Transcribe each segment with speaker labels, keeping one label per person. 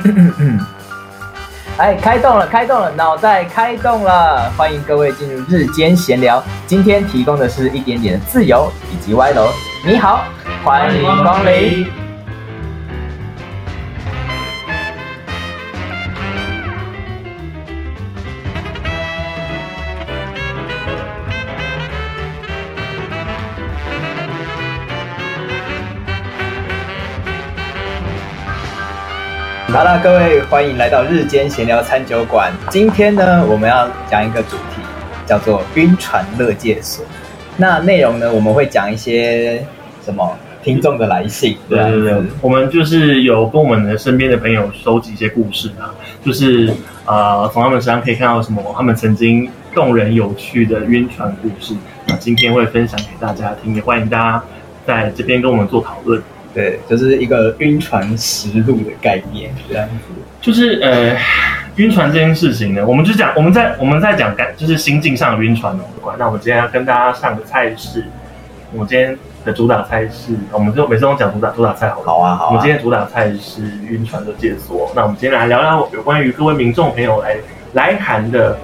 Speaker 1: 哎，开动了，开动了，脑袋开动了！欢迎各位进入日间闲聊。今天提供的是一点点自由以及歪楼。你好，欢迎光临。好了，各位欢迎来到日间闲聊餐酒馆。今天呢，我们要讲一个主题，叫做晕船乐界所。那内容呢，我们会讲一些什么听众的来信，
Speaker 2: 对对对，我们就是有跟我们的身边的朋友收集一些故事啊，就是呃，从他们身上可以看到什么，他们曾经动人有趣的晕船故事。那今天会分享给大家听，也欢迎大家在这边跟我们做讨论。
Speaker 1: 对，就是一个晕船实录的概念，这样子。
Speaker 2: 就是呃，晕船这件事情呢，我们就讲，我们在我们在讲感，就是心境上的晕船的关。那我们今天要跟大家上个菜式，我们今天的主打菜是，我们就每次都讲主打主打菜，好
Speaker 1: 好啊，好。
Speaker 2: 我们今天主打菜是晕船的解锁。那我们今天来聊聊有关于各位民众朋友来来函的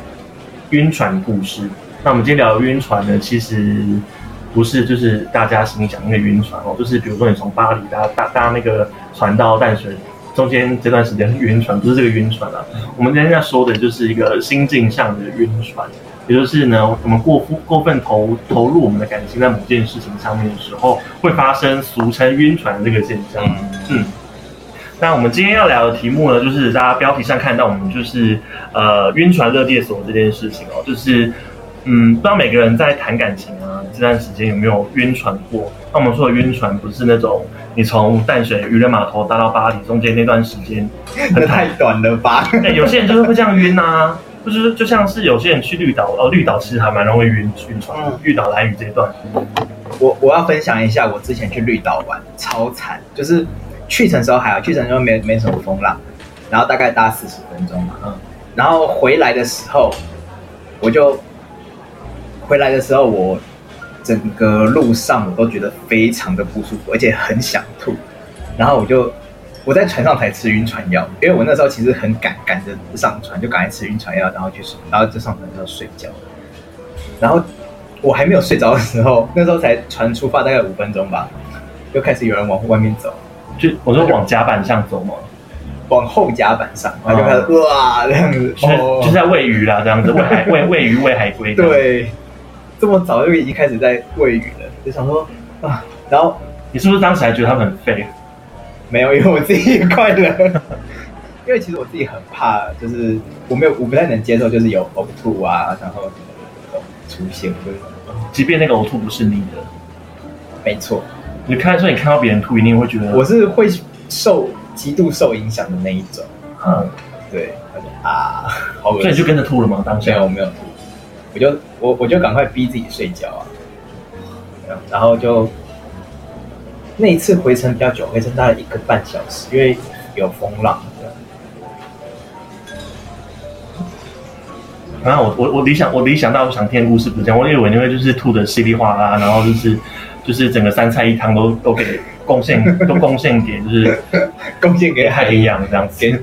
Speaker 2: 晕船故事。那我们今天聊晕船呢，其实。不是，就是大家心里想那个晕船哦，就是比如说你从巴黎搭搭搭那个船到淡水，中间这段时间是晕船，不是这个晕船啊。我们今天要说的就是一个心境上的晕船，也就是呢，我们过过分投投入我们的感情在某件事情上面的时候，会发生俗称晕船这个现象。嗯，那我们今天要聊的题目呢，就是大家标题上看到我们就是呃晕船热界所这件事情哦，就是。嗯，不知道每个人在谈感情啊这段时间有没有晕船过？那我们说的晕船不是那种你从淡水渔人码头搭到巴黎中间那段时间，
Speaker 1: 那太短了吧？
Speaker 2: 对，有些人就是会这样晕啊，就是就像是有些人去绿岛，哦，绿岛其实还蛮容易晕晕船。绿岛蓝屿这段，
Speaker 1: 我我要分享一下我之前去绿岛玩，超惨，就是去程时候还好，去程时候没没什么风浪，然后大概搭四十分钟嘛，嗯，然后回来的时候我就。回来的时候，我整个路上我都觉得非常的不舒服，而且很想吐。然后我就我在船上才吃晕船药，因为我那时候其实很赶，赶着上船就赶快吃晕船药，然后去，然后就上船就睡觉。然后我还没有睡着的时候，那时候才船出发大概五分钟吧，就开始有人往外面走，
Speaker 2: 就我说往甲板上走吗？
Speaker 1: 往后甲板上，然后就开始哇这样子，
Speaker 2: 就是就是在喂鱼啦，这样子喂海喂喂鱼喂海龟。
Speaker 1: 对。这么早就已经开始在喂鱼了，就想说啊，然后
Speaker 2: 你是不是当时还觉得他们很废？
Speaker 1: 没有，因为我自己也快乐。因为其实我自己很怕，就是我没有，我不太能接受，就是有呕吐啊，然后出现，就是
Speaker 2: 即便那个呕吐不是你的，
Speaker 1: 没错。
Speaker 2: 你看说你看到别人吐，一定会觉得
Speaker 1: 我是会受极度受影响的那一种。嗯，对，啊，好
Speaker 2: 所以你就跟着吐了吗？当
Speaker 1: 下我没有吐。我就我我就赶快逼自己睡觉啊，然后就那一次回程比较久，回程大概一个半小时，因为有风浪。
Speaker 2: 然后我我我理想我理想到我想听的故事不是这样，我以为你会就是吐的稀里哗啦，然后就是就是整个三菜一汤都都给贡献都贡献给就是
Speaker 1: 贡献给
Speaker 2: 海洋这样子。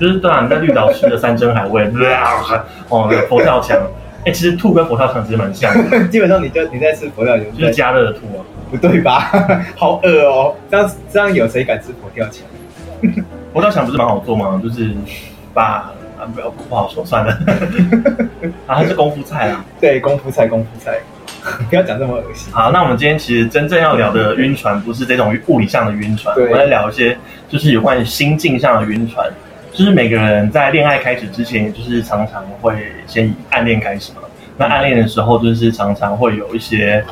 Speaker 2: 就是对啊，你在绿岛吃的山珍海味，哦，佛跳墙，哎，其实兔跟佛跳墙其实蛮像的。
Speaker 1: 基本上你就你在吃佛跳墙，
Speaker 2: 就是加热的兔啊，
Speaker 1: 不对吧？好饿哦，这样这样有谁敢吃佛跳墙？
Speaker 2: 佛跳墙不是蛮好做吗？就是把啊不要不好说算了，啊它是功夫菜啊，
Speaker 1: 对，功夫菜功夫菜，不要讲这么恶心。
Speaker 2: 好，那我们今天其实真正要聊的晕船，不是这种物理上的晕船，我们来聊一些就是有关于心境上的晕船。就是每个人在恋爱开始之前，就是常常会先以暗恋开始嘛。那暗恋的时候，就是常常会有一些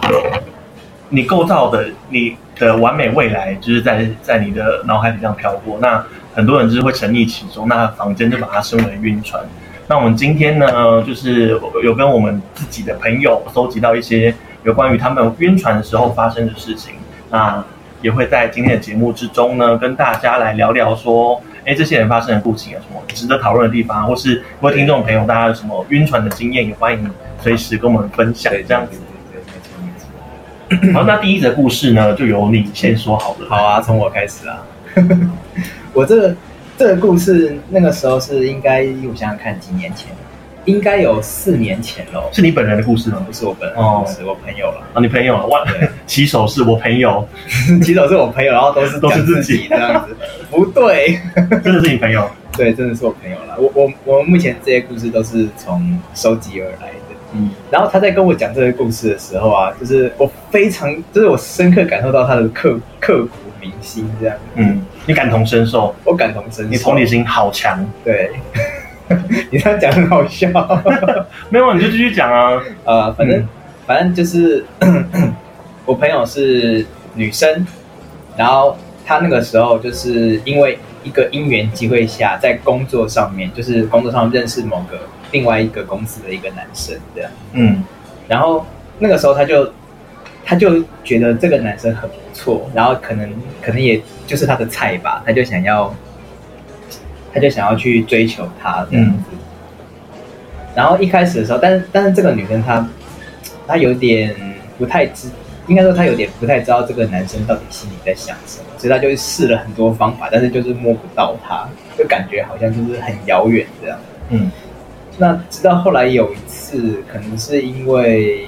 Speaker 2: 你构造的你的完美未来，就是在在你的脑海里这样飘过。那很多人就是会沉溺其中，那房间就把它称为晕船。那我们今天呢，就是有跟我们自己的朋友搜集到一些有关于他们晕船的时候发生的事情。那也会在今天的节目之中呢，跟大家来聊聊说。哎，这些人发生的故事有什么值得讨论的地方，或是各位听众朋友，大家有什么晕船的经验，也欢迎随时跟我们分享。这样子。好，那第一则故事呢，就由你先说好了。
Speaker 1: 好啊，从我开始啊。我这个这个故事那个时候是应该我想想看几年前，应该有四年前喽。
Speaker 2: 是你本人的故事吗？
Speaker 1: 不是我本人的
Speaker 2: 哦
Speaker 1: 故事，我朋友了。
Speaker 2: 啊，你朋友哇
Speaker 1: 对，
Speaker 2: 起手是我朋友，
Speaker 1: 骑手是我朋友，然后都是
Speaker 2: 都是
Speaker 1: 自
Speaker 2: 自己
Speaker 1: 己这样子，不对，
Speaker 2: 真的是你朋友。
Speaker 1: 对，真的是我朋友了。我我我目前这些故事都是从收集而来的。
Speaker 2: 嗯，
Speaker 1: 然后他在跟我讲这个故事的时候啊，就是我非常，就是我深刻感受到他的刻刻骨铭心，这样，
Speaker 2: 嗯，你感同身受，
Speaker 1: 我感同身受。
Speaker 2: 你同理心好强。
Speaker 1: 对，你这样讲很好笑。
Speaker 2: 没有，你就继续讲啊。
Speaker 1: 呃，反正、
Speaker 2: 嗯
Speaker 1: 反正就是 我朋友是女生，然后她那个时候就是因为一个因缘机会下，在工作上面，就是工作上认识某个另外一个公司的一个男生这样，
Speaker 2: 嗯
Speaker 1: 然后那个时候她就她就觉得这个男生很不错，然后可能可能也就是他的菜吧，他就想要他就想要去追求她这样子。然后一开始的时候，但是但是这个女生她她有点不太知，应该说她有点不太知道这个男生到底心里在想什么，所以她就试了很多方法，但是就是摸不到他，就感觉好像就是很遥远这样。
Speaker 2: 嗯
Speaker 1: 那直到后来有一次，可能是因为，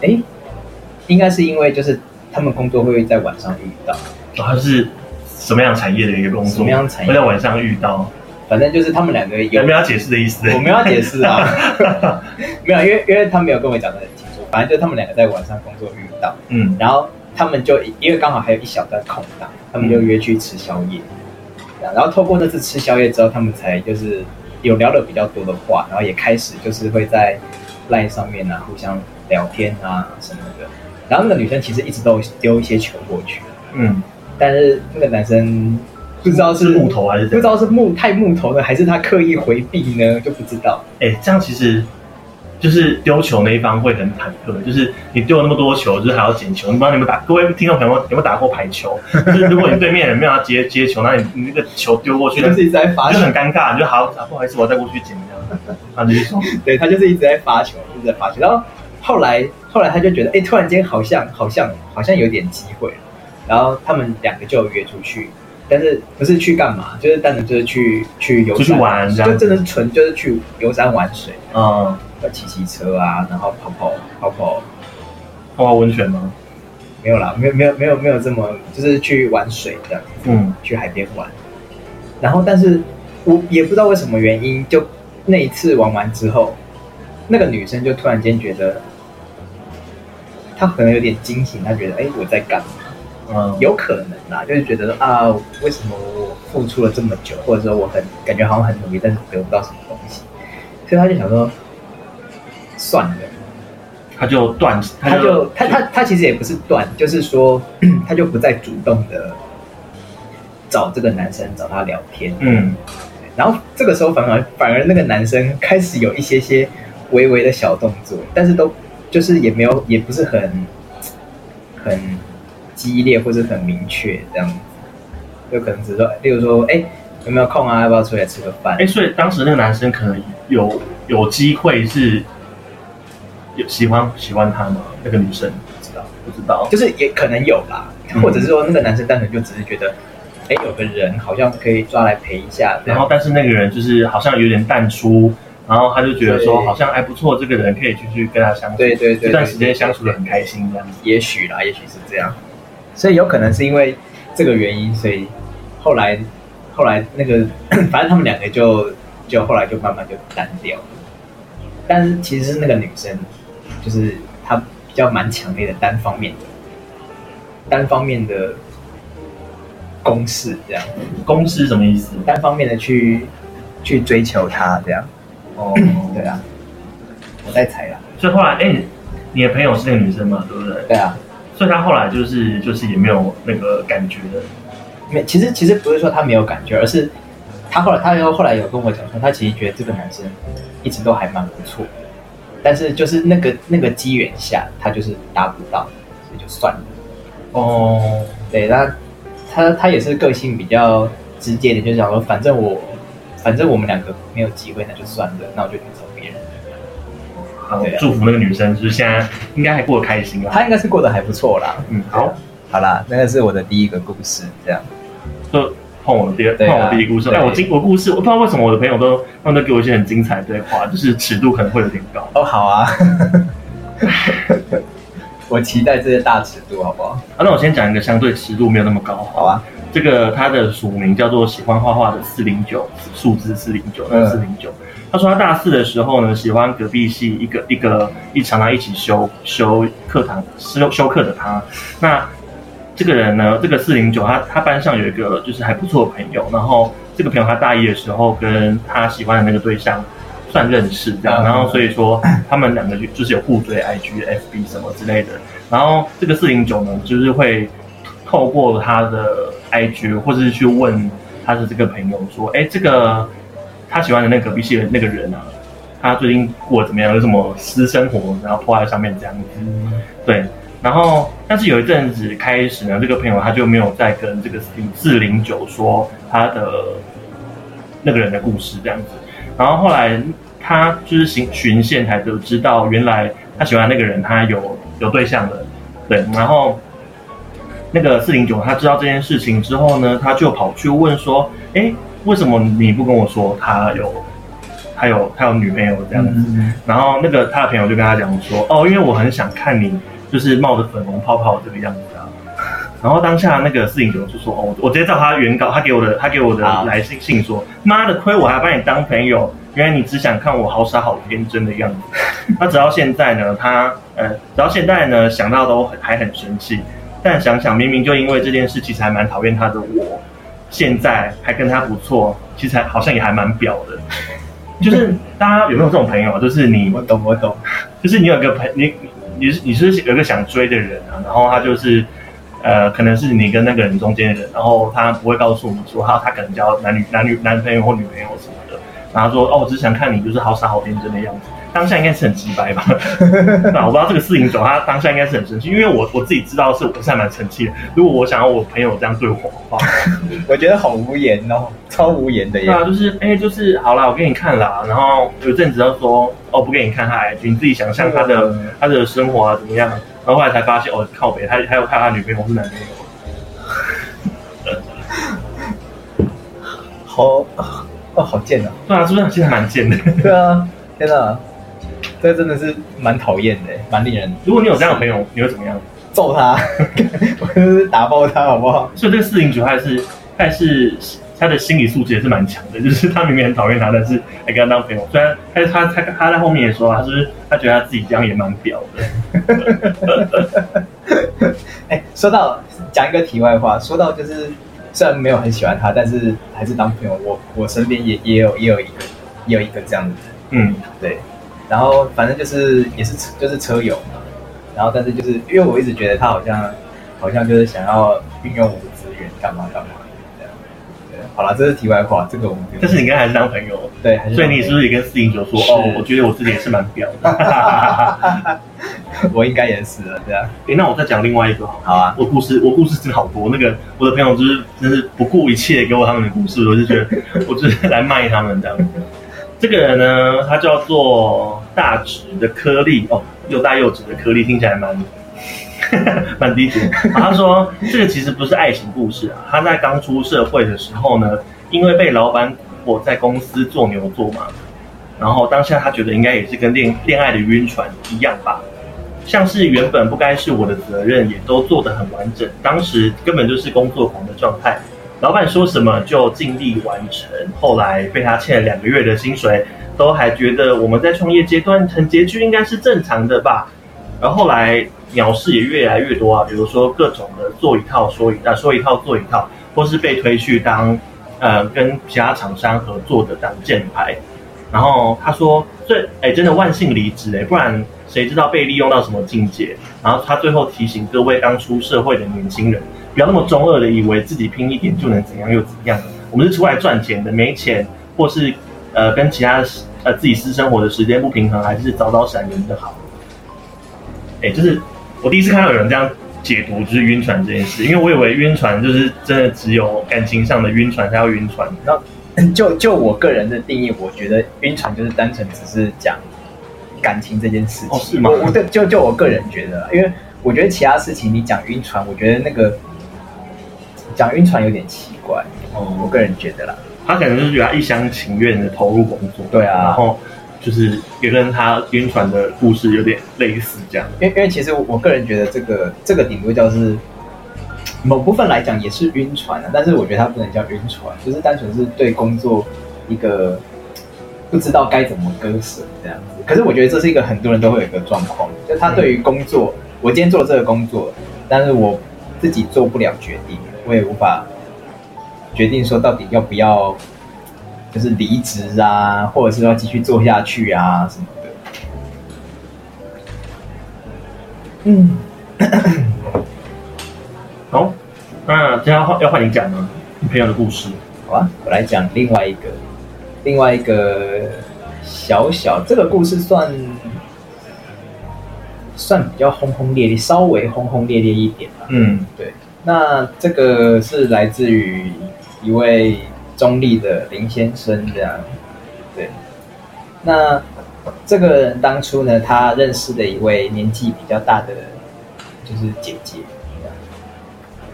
Speaker 1: 哎，应该是因为就是他们工作会在晚上遇到，
Speaker 2: 然后是什么样产业的一个工作？
Speaker 1: 什么样产业
Speaker 2: 会在晚上遇到？
Speaker 1: 反正就是他们两个有
Speaker 2: 有没有要解释的意思？
Speaker 1: 我没有要解释啊，没有，因为因为他没有跟我讲的很清楚，反正就是他们两个在晚上工作遇到，
Speaker 2: 嗯
Speaker 1: 然后他们就因为刚好还有一小段空档，他们就约去吃宵夜，然后透过那次吃宵夜之后，他们才就是有聊了比较多的话，然后也开始就是会在 line 上面啊互相聊天啊什么的，然后那个女生其实一直都有丢一些球过去，
Speaker 2: 嗯，
Speaker 1: 但是那个男生不知道是
Speaker 2: 是木头还是？
Speaker 1: 不知道是木太木头呢，还是他刻意回避呢，就不知道。
Speaker 2: 哎、这样其实就是丢球那一方会很忐忑，就是你丢了那么多球，就是还要捡球。你不知道你们打各位听众朋友有没有打过排球？就是如果你对面人没有要接接球，那你你那个球丢过去，
Speaker 1: 就是一直在发球
Speaker 2: 就很，尴尬，你就好、啊、不好意思，我再过去捡这样。啊，继续说，
Speaker 1: 对他就是一直在发球，一直在发球。然后后来后来他就觉得，哎，突然间好像好像好像有点机会了。然后他们两个就约出去，但是不是去干嘛？就是单纯就是去去游山
Speaker 2: 玩
Speaker 1: 就真的是纯就是去游山玩水，
Speaker 2: 嗯，
Speaker 1: 要骑骑车啊，然后跑跑跑跑。
Speaker 2: 泡泡温泉吗？
Speaker 1: 没有啦，没有没有没有没有这么，就是去玩水这样。
Speaker 2: 嗯
Speaker 1: 去海边玩，然后但是我也不知道为什么原因，就那一次玩完之后，那个女生就突然间觉得，她可能有点惊醒，她觉得哎我在干嘛？
Speaker 2: 嗯，
Speaker 1: 有可能啦，就是觉得啊为什么我付出了这么久，或者说我很感觉好像很努力，但是得不到什么东西，所以他就想说算了。
Speaker 2: 他就断，
Speaker 1: 他就他他他其实也不是断，就是说 他就不再主动的找这个男生找他聊天，
Speaker 2: 嗯。
Speaker 1: 然后这个时候反而反而那个男生开始有一些些微微的小动作，但是都就是也没有也不是很很激烈或者很明确这样子，有可能只是说，例如说，哎，有没有空啊？要不要出来吃个饭？
Speaker 2: 哎、所以当时那个男生可能有有机会是有喜欢喜欢他吗？那个女生
Speaker 1: 不知道，
Speaker 2: 不知道，
Speaker 1: 就是也可能有啦，
Speaker 2: 嗯
Speaker 1: 或者是说那个男生单纯就只是觉得，哎，有个人好像可以抓来陪一下，
Speaker 2: 然后但是那个人就是好像有点淡出，然后他就觉得说好像还不错，这个人可以继续跟他相处，
Speaker 1: 对对对
Speaker 2: 这段时间相处的很开心这样子。
Speaker 1: 也许啦，也许是这样，所以有可能是因为这个原因，所以后来后来那个 反正他们两个就就后来就慢慢就单掉了，但是其实是那个女生，就是她比较蛮强烈的单方面的单方面的攻势，这样。
Speaker 2: 公司什么意思？
Speaker 1: 单方面的去去追求他，这样。
Speaker 2: 哦，
Speaker 1: 对啊，我在猜啦，
Speaker 2: 所以后来，哎、你你的朋友是那个女生吗，对不对？
Speaker 1: 对啊，
Speaker 2: 所以他后来就是就是也没有那个感觉的，
Speaker 1: 没，其实其实不是说他没有感觉，而是他后来他又后来有跟我讲说，他其实觉得这个男生一直都还蛮不错，但是就是那个那个机缘下，他就是达不到，所以就算了。
Speaker 2: 哦，
Speaker 1: 对，那他他也是个性比较直接的，就想说，反正我反正我们两个没有机会，那就算了，那我就去找
Speaker 2: 祝福那个女生，就是现在应该还过得开心啦。
Speaker 1: 她应该是过得还不错啦。
Speaker 2: 嗯，好，
Speaker 1: 好啦，那个是我的第一个故事，这样。
Speaker 2: 就碰我的第二，
Speaker 1: 对啊
Speaker 2: 碰我第一个故事。
Speaker 1: 对
Speaker 2: 哎，我今我故事，我不知道为什么我的朋友都他们都给我一些很精彩的对话，就是尺度可能会有点高。
Speaker 1: 哦，好啊，我期待这些大尺度，好不好？
Speaker 2: 啊，那我先讲一个相对尺度没有那么高，
Speaker 1: 好啊，
Speaker 2: 这个他的署名叫做喜欢画画的四零九，数字四零九，
Speaker 1: 嗯
Speaker 2: 四零九。他说他大四的时候呢，喜欢隔壁系一个一个一常常一起修修课堂修修课的他。那这个人呢，这个四零九，他他班上有一个就是还不错的朋友，然后这个朋友他大一的时候跟他喜欢的那个对象算认识这样，
Speaker 1: 嗯
Speaker 2: 然后所以说他们两个就就是有互追 IG、FB 什么之类的。然后这个四零九呢，就是会透过他的 IG 或者是去问他的这个朋友说，哎，这个他喜欢的那个隔壁系的那个人啊，他最近过得怎么样？有什么私生活，然后泼在上面这样子。对，然后但是有一阵子开始呢，这个朋友他就没有再跟这个四零九说他的那个人的故事这样子，然后后来他就是寻循线才得知道，原来他喜欢的那个人他有有对象了，对，然后那个四零九他知道这件事情之后呢，他就跑去问说，哎，为什么你不跟我说他有他有他有女朋友这样子？
Speaker 1: 嗯，
Speaker 2: 然后那个他的朋友就跟他讲说，哦，因为我很想看你就是冒着粉红泡泡这个样子啊。然后当下那个摄影九就说，哦，我直接照他原稿，他给我的他给我的来信信说，妈的，亏我还把你当朋友，原来你只想看我好傻好天真的样子。他直到现在呢，他呃，直到现在呢，想到都很还很生气，但想想明明就因为这件事，其实还蛮讨厌他的我，现在还跟他不错，其实还好像也还蛮表的。就是大家有没有这种朋友啊？就是你
Speaker 1: 我懂，我懂。
Speaker 2: 就是你有个朋你你你是你是有个想追的人啊，然后他就是呃，可能是你跟那个人中间的人，然后他不会告诉你说他他可能交男女男女男朋友或女朋友什么的，然后说哦，我只想看你就是好傻好天真的样子，当下应该是很直白吧？那我不知道这个四零九他当下应该是很生气，因为我我自己知道是我是还蛮生气的，如果我想要我朋友这样对我的话，
Speaker 1: 我觉得好无言哦，超无言的耶
Speaker 2: 对。啊，就是哎、就是好啦，我给你看啦。然后有阵子他说哦，不给你看他 IG，你自己想象他的、
Speaker 1: 嗯
Speaker 2: 他的生活啊怎么样。然后后来才发现哦，靠北，他还有看他女朋友是男朋友。
Speaker 1: 好哦，好贱哦。
Speaker 2: 对啊，是不是其实蛮贱的？
Speaker 1: 对啊，天哪，这真的是蛮讨厌的，蛮令人
Speaker 2: 如果你有这样的朋友，你会怎么样？
Speaker 1: 揍他，我就是打爆他，好不好？
Speaker 2: 所以这个四零九还是还是他的心理素质也是蛮强的，就是他明明很讨厌他，但是还跟他当朋友。虽然他他他他在后面也说，他是他觉得他自己这样也蛮屌的。
Speaker 1: 哎，说到讲一个题外话，说到就是虽然没有很喜欢他，但是还是当朋友。我我身边也也有也有一个也有一个这样的人，
Speaker 2: 嗯，
Speaker 1: 对。然后反正就是也是车就是车友嘛，然后但是就是因为我一直觉得他好像好像就是想要运用我的资源干嘛干嘛这样。对，好了，这是题外话，这个我们
Speaker 2: 但是你跟他还是当朋友，
Speaker 1: 对，还是
Speaker 2: 所以你是不是也跟四零九说，哦，我觉得我自己也是蛮表的。
Speaker 1: 我应该也是了，这样。
Speaker 2: 诶，那我再讲另外一个好
Speaker 1: 好啊，
Speaker 2: 我故事，我故事真的好多。那个我的朋友就是真是不顾一切地给我他们的故事，我就觉得 我就是来卖他们这样。这个人呢，他叫做大直的颗粒哦，又大又直的颗粒，听起来蛮 蛮低俗。他说这个其实不是爱情故事啊，他在刚出社会的时候呢，因为被老板我在公司做牛做马，然后当下他觉得应该也是跟恋恋爱的晕船一样吧。像是原本不该是我的责任，也都做得很完整。当时根本就是工作狂的状态，老板说什么就尽力完成。后来被他欠了两个月的薪水，都还觉得我们在创业阶段很拮据，应该是正常的吧。然后后来鸟事也越来越多啊，比如说各种的做一套说一啊说一套做一套，或是被推去当呃跟其他厂商合作的挡箭牌。然后他说：“最哎，真的万幸离职哎，不然谁知道被利用到什么境界？”然后他最后提醒各位刚出社会的年轻人，不要那么中二的以为自己拼一点就能怎样又怎样。我们是出来赚钱的，没钱或是呃跟其他呃自己私生活的时间不平衡，还是早早闪人的好。哎，就是我第一次看到有人这样解读，就是晕船这件事，因为我以为晕船就是真的只有感情上的晕船才要晕船。
Speaker 1: 那就就我个人的定义，我觉得晕船就是单纯只是讲感情这件事情。
Speaker 2: 哦是吗
Speaker 1: 我我对就就我个人觉得，因为我觉得其他事情你讲晕船，我觉得那个讲晕船有点奇怪，哦我
Speaker 2: 哦，
Speaker 1: 个人觉得啦。
Speaker 2: 他可能就是觉得他一厢情愿的投入工作，
Speaker 1: 对啊
Speaker 2: 然后就是也跟他晕船的故事有点类似，这样。
Speaker 1: 因为因为其实我个人觉得这个这个顶多叫是某部分来讲也是晕船啊，但是我觉得他不能叫晕船，就是单纯是对工作一个不知道该怎么割舍这样子。可是我觉得这是一个很多人都会有一个状况，就他对于工作，我今天做这个工作，但是我自己做不了决定，我也无法决定说到底要不要就是离职啊，或者是要继续做下去啊什么的。嗯。
Speaker 2: 好，那接下来换要换你讲吗？你朋友的故事。
Speaker 1: 好啊，我来讲另外一个，另外一个小小这个故事算算比较轰轰烈烈，稍微轰轰烈烈一点吧。
Speaker 2: 嗯
Speaker 1: 对，那这个是来自于一位中立的林先生这样。对，那这个人当初呢，他认识的一位年纪比较大的就是姐姐，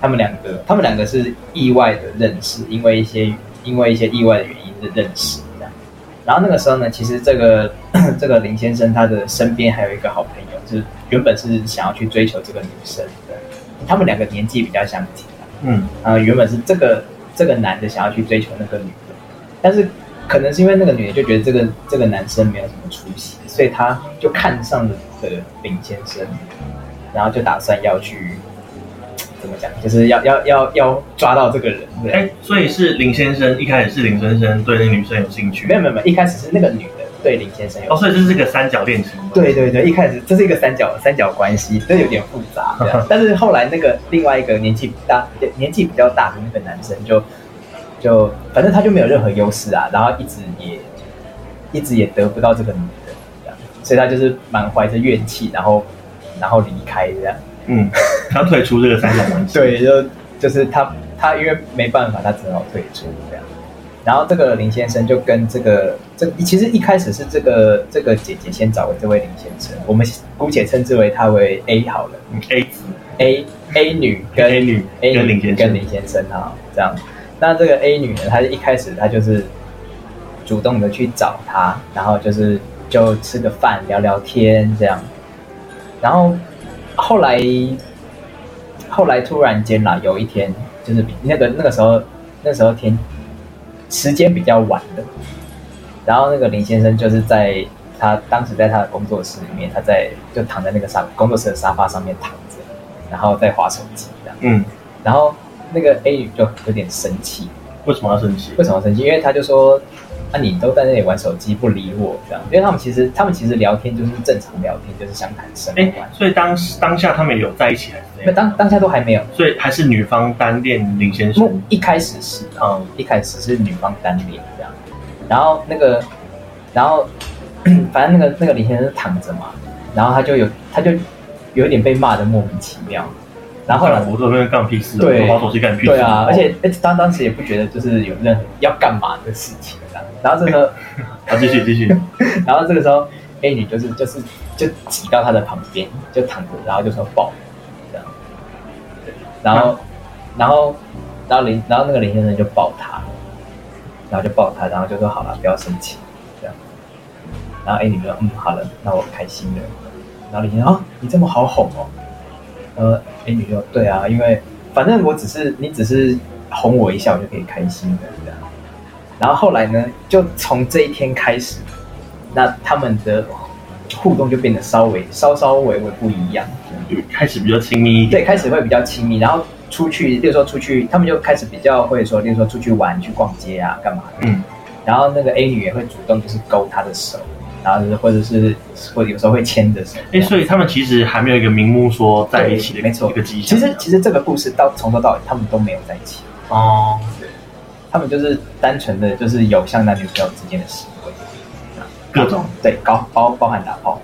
Speaker 1: 他们两个，他们两个是意外的认识，因为一些因为一些意外的原因的认识这样。然后那个时候呢，其实这个 这个林先生他的身边还有一个好朋友，就是原本是想要去追求这个女生的，他们两个年纪比较相近啊。
Speaker 2: 嗯
Speaker 1: 呃，原本是这个这个男的想要去追求那个女的，但是可能是因为那个女的就觉得这个这个男生没有什么出息，所以他就看上了的林先生，然后就打算要去怎么讲，就是要要要要抓到这个人。对，
Speaker 2: 哎、所以是林先生一开始是林先生对那个女生有兴趣，
Speaker 1: 没有没有没有，一开始是那个女的对林先生有
Speaker 2: 哦，所以这是个三角恋情？
Speaker 1: 对对对，一开始这是一个三角三角关系，这有点复杂。但是后来那个另外一个年纪大年纪比较大的那个男生就就反正他就没有任何优势啊，然后一直也一直也得不到这个女的这样，所以他就是满怀着怨气，然后然后离开这样。
Speaker 2: 嗯，他退出这个三角关系。
Speaker 1: 对，就就是他他因为没办法，他只好退出这样。然后这个林先生就跟这个这其实一开始是这个这个姐姐先找的这位林先生，我们姑且称之为他为 A 好了。
Speaker 2: 嗯，A。子
Speaker 1: ，A A 女跟
Speaker 2: A 女
Speaker 1: A 女
Speaker 2: 跟林先生。
Speaker 1: 跟林先生啊这样。那这个 A 女呢，她一开始她就是主动的去找他，然后就是就吃个饭聊聊天这样，然后后来后来突然间啦，有一天就是比那个那个时候那时候天时间比较晚的，然后那个林先生就是在他当时在他的工作室里面，他在就躺在那个沙工作室的沙发上面躺着，然后在划手机这样，
Speaker 2: 嗯，
Speaker 1: 然后那个 A 女就有点生气，
Speaker 2: 为什么要生气？
Speaker 1: 为什么生气？因为他就说。啊，你都在那里玩手机不理我，这样，因为他们其实他们其实聊天就是正常聊天，就是相谈甚
Speaker 2: 哎、
Speaker 1: 欢。
Speaker 2: 所以当当下他们有在一起还是？
Speaker 1: 当当下都还没有，
Speaker 2: 所以还是女方单恋林先生。
Speaker 1: 一开始是啊，
Speaker 2: 嗯
Speaker 1: 一开始是女方单恋这样，然后那个，然后 反正那个那个林先生躺着嘛，然后他就有他就有一点被骂的莫名其妙，然后后来
Speaker 2: 我这边干屁事啊，
Speaker 1: 对
Speaker 2: 我滑手机干屁事。
Speaker 1: 对啊，而且而且当当时也不觉得就是有任何要干嘛的事情这样，然后这个
Speaker 2: 好，继续继续。
Speaker 1: 然后这个时候 A 女就是就是就挤到他的旁边就躺着，然后就说抱这样，对，然后然后然后林然后那个林先生就抱他，然后就抱他，然后就说好了，不要生气这样，然后 A 女就说嗯好了，那我开心了，然后林先生啊你这么好哄哦，呃 A 女就对啊，因为反正我只是你只是哄我一下，我就可以开心的。然后后来呢，就从这一天开始，那他们的互动就变得稍微稍稍微微不一样。
Speaker 2: 就开始比较亲密一点。
Speaker 1: 对，开始会比较亲密，然后出去，例如说出去，他们就开始比较会说，例如说出去玩、去逛街啊，干嘛的。
Speaker 2: 嗯，
Speaker 1: 然后那个 A 女也会主动就是勾他的手，然后就是或者是或者有时候会牵着手。
Speaker 2: 哎、所以他们其实还没有一个明目说在一起的
Speaker 1: 对没错
Speaker 2: 一个迹象。
Speaker 1: 其实其实这个故事到从头到尾他们都没有在一起，
Speaker 2: 哦，
Speaker 1: 他们就是单纯的就是有像男女朋友之间的行为，
Speaker 2: 各种
Speaker 1: 对，包包包含打炮。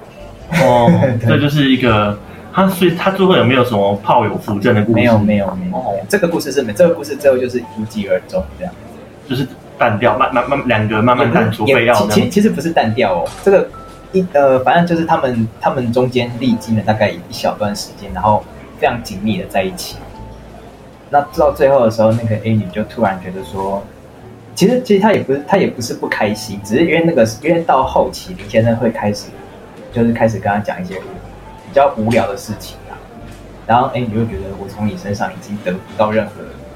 Speaker 2: 哦，这就是一个他，所以他最后有没有什么炮友扶正的故事？
Speaker 1: 没有没有没有，
Speaker 2: 哦
Speaker 1: 这个故事是没，这个故事最后就是无疾而终这样。
Speaker 2: 就是淡掉，慢慢慢两个慢慢淡出，非要
Speaker 1: 其。其实不是淡掉哦，这个一呃，反正就是他们他们中间历经了大概一小段时间，然后非常紧密的在一起。那到最后的时候，那个 A 女就突然觉得说，其实其实她也不是她也不是不开心，只是因为那个因为到后期林先生会开始就是开始跟她讲一些比较无聊的事情啊，然后 A 女就觉得我从你身上已经得不到任何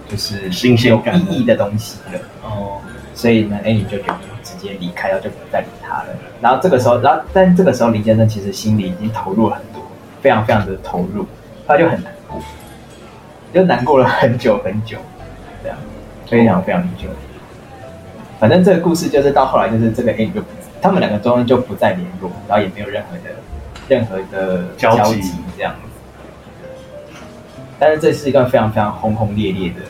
Speaker 1: 就是
Speaker 2: 新鲜感
Speaker 1: 有意义的东西了。
Speaker 2: 哦，
Speaker 1: 所以呢，A 女就决定直接离开，然后就不再理他了。然后这个时候，然后但这个时候林先生其实心里已经投入了很多，非常非常的投入，他就很难过，就难过了很久很久，这样非常非常久。反正这个故事就是到后来，就是这个 A 就他们两个中间就不再联络，然后也没有任何的任何的
Speaker 2: 交集
Speaker 1: 这样子。但是这是一段非常非常轰轰烈烈的，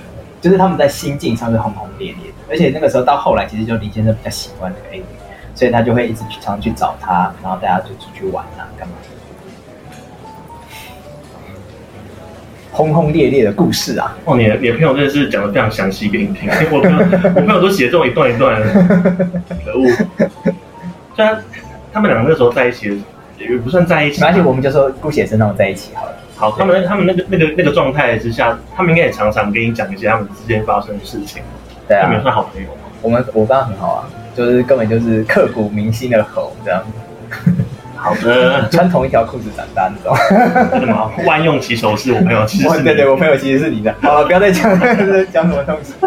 Speaker 1: 就是他们在心境上是轰轰烈烈的，而且那个时候到后来，其实就林先生比较喜欢那个 A，所以他就会一直去常去找他，然后大家就出去玩啊，干嘛轰轰烈烈的故事啊！
Speaker 2: 哦，你的你的朋友真的是讲的非常详细给你听，我朋友 我朋友都写这种一段一段的，可恶。虽然他们两个那时候在一起，也不算在一起，
Speaker 1: 而且，我们就说姑且称他们在一起好了。
Speaker 2: 好，他们他们那个那个那个状态之下，他们应该也常常跟你讲一些他们之间发生的事情。
Speaker 1: 对啊
Speaker 2: 他们也，算好朋友吗？
Speaker 1: 我们我刚刚很好啊，就是根本就是刻骨铭心的吼这样，
Speaker 2: 好的，
Speaker 1: 穿同一条裤子长大那种。
Speaker 2: 真的吗？万用起手是我朋友，其实
Speaker 1: 对对，我朋友其实是你的。好了，不要再讲讲什么东西。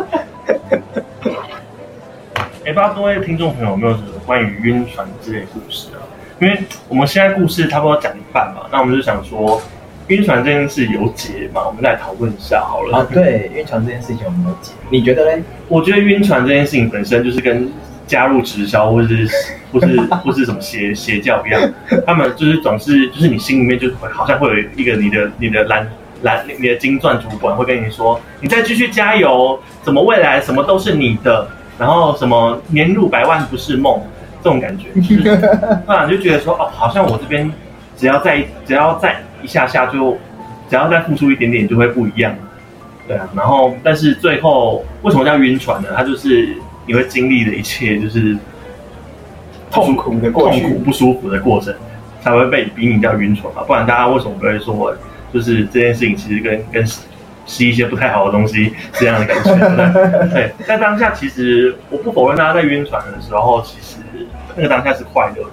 Speaker 2: 哎，不知道各位听众朋友有没有什么关于晕船之类的故事啊？因为我们现在故事差不多讲一半嘛，那我们就想说，晕船这件事有解嘛？我们来讨论一下好了。
Speaker 1: 啊，对，晕船这件事情有没有解？你觉得嘞？
Speaker 2: 我觉得晕船这件事情本身就是跟加入直销或是或是或是什么邪邪教一样，他们就是总是就是你心里面就会好像会有一个你的你的蓝蓝你的金钻主管会跟你说，你再继续加油，怎么未来什么都是你的，然后什么年入百万不是梦这种感觉，是突然就觉得说哦，好像我这边只要再只要再一下下就只要再付出一点点就会不一样。对啊，然后但是最后为什么叫晕船呢？它就是你会经历的一切就是
Speaker 1: 痛苦的过去
Speaker 2: 痛苦不舒服的过程，才会被比你叫晕船嘛。不然大家为什么不会说，就是这件事情其实跟跟吸一些不太好的东西是这样的感觉？对，对在当下其实我不否认大家在晕船的时候，其实那个当下是快乐的。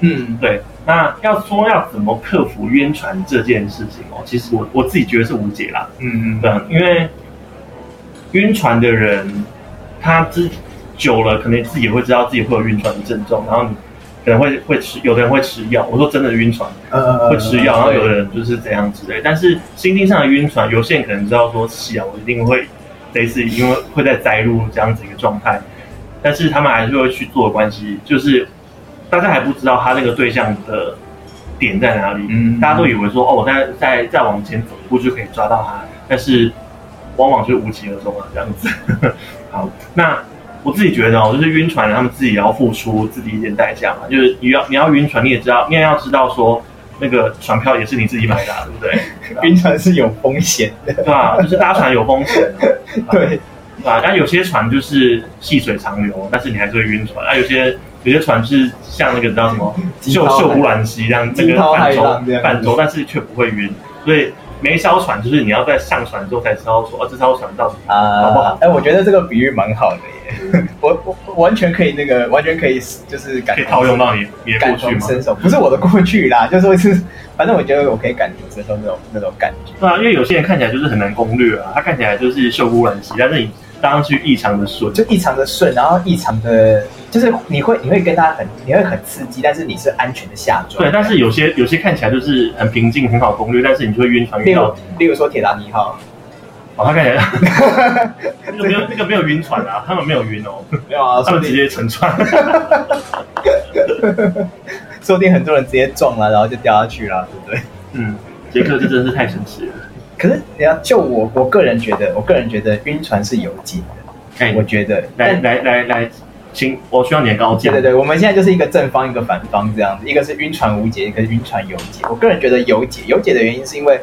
Speaker 1: 嗯，
Speaker 2: 对，那要说要怎么克服晕船这件事情哦，其实我我自己觉得是无解啦。
Speaker 1: 嗯
Speaker 2: 对，因为晕船的人，他之久了，可能自己也会知道自己会有晕船的症状，然后你可能会会吃，有的人会吃药。我说真的晕船
Speaker 1: 呃
Speaker 2: 会吃药，然后有的人就是这样之类。但是心境上的晕船，有些人可能知道说是啊，我一定会类似，因为会在栽入这样子一个状态，但是他们还是会去做的关系，就是大家还不知道他那个对象的点在哪里，
Speaker 1: 嗯
Speaker 2: 大家都以为说哦，我再再再往前走一步就可以抓到他，但是往往就无疾而终了这样子。好，那我自己觉得哦，就是晕船，他们自己也要付出自己一点代价嘛。就是你要你要晕船，你也知道，你也要知道说那个船票也是你自己买的、啊，对不对？
Speaker 1: 晕船是有风险的。
Speaker 2: 对吧？就是搭船有风险、啊，
Speaker 1: 对，
Speaker 2: 对吧？但有些船就是细水长流，但是你还是会晕船。啊，有些有些船是像那个叫什么秀秀姑兰溪这样，这个泛舟泛舟，但是却不会晕。所以每一艘船就是你要在上船之后才知道说，哦，这艘船到底好不好，
Speaker 1: 啊哎，我觉得这个比喻蛮好的耶，我我我完全可以那个，完全可以就是感
Speaker 2: 可以套用到你你的过去吗？
Speaker 1: 同身手，不是我的过去啦，就说是，反正我觉得我可以感同身受那种那种感觉。
Speaker 2: 对啊，因为有些人看起来就是很难攻略啊，他看起来就是秀姑峦溪，但是你搭上去异常的顺，
Speaker 1: 就异常的顺，然后异常的，就是你会你会跟他很你会很刺激，但是你是安全的下装。
Speaker 2: 对，但是有些有些看起来就是很平静、很好攻略，但是你就会晕船
Speaker 1: 例如
Speaker 2: 晕到底。
Speaker 1: 例如说铁达尼号，
Speaker 2: 哦，他看起来那个没有那个没有晕船啊，他们没有晕哦，
Speaker 1: 没有啊，
Speaker 2: 他们直接沉船。
Speaker 1: 说不定很多人直接撞了，然后就掉下去了，对不对？
Speaker 2: 嗯，杰克这真的是太神奇了。
Speaker 1: 可是你要就我我个人觉得，我个人觉得晕船是有解的，
Speaker 2: 哎，
Speaker 1: 我觉得。
Speaker 2: 来
Speaker 1: 但
Speaker 2: 来来来，请我需要你的高见。
Speaker 1: 对对对，我们现在就是一个正方一个反方这样子，一个是晕船无解，一个是晕船有解。我个人觉得有解，有解的原因是因为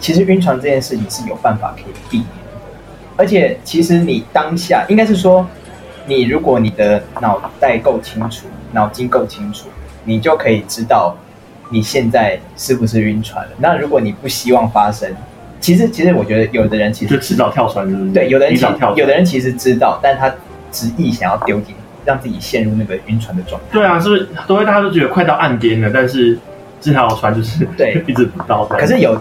Speaker 1: 其实晕船这件事情是有办法可以避免的，而且其实你当下应该是说，你如果你的脑袋够清楚，脑筋够清楚，你就可以知道你现在是不是晕船了。那如果你不希望发生其实其实我觉得有的人其实
Speaker 2: 就迟早跳船，是不是？
Speaker 1: 对，有的人其
Speaker 2: 跳。
Speaker 1: 有的人其实知道，但他执意想要丢进，让自己陷入那个晕船的状态。
Speaker 2: 对啊，是不是都会大家都觉得快到岸边了，但是这条船就是
Speaker 1: 对
Speaker 2: 一直不到的。
Speaker 1: 可是有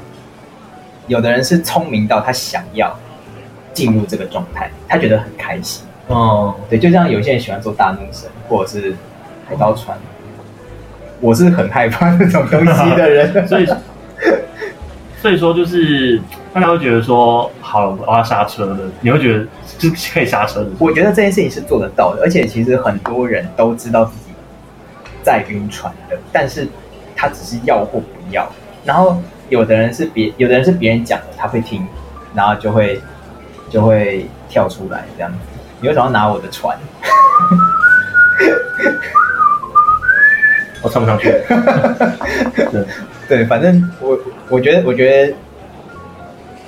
Speaker 1: 有的人是聪明到他想要进入这个状态，他觉得很开心。
Speaker 2: 哦，
Speaker 1: 对，就像有些人喜欢做大怒神或者是海盗船，我是很害怕那种东西的人。
Speaker 2: 所以所以说就是大家会觉得说，好了，我要刹车了，你会觉得就是可以刹车的。
Speaker 1: 我觉得这件事情是做得到的，而且其实很多人都知道自己在晕船的，但是他只是要或不要。然后有的人是别，有的人是别人讲的，他会听，然后就会就会跳出来这样子。你为什么要拿我的船？
Speaker 2: 我唱不上去？对，
Speaker 1: 对，反正我我觉得，我觉得，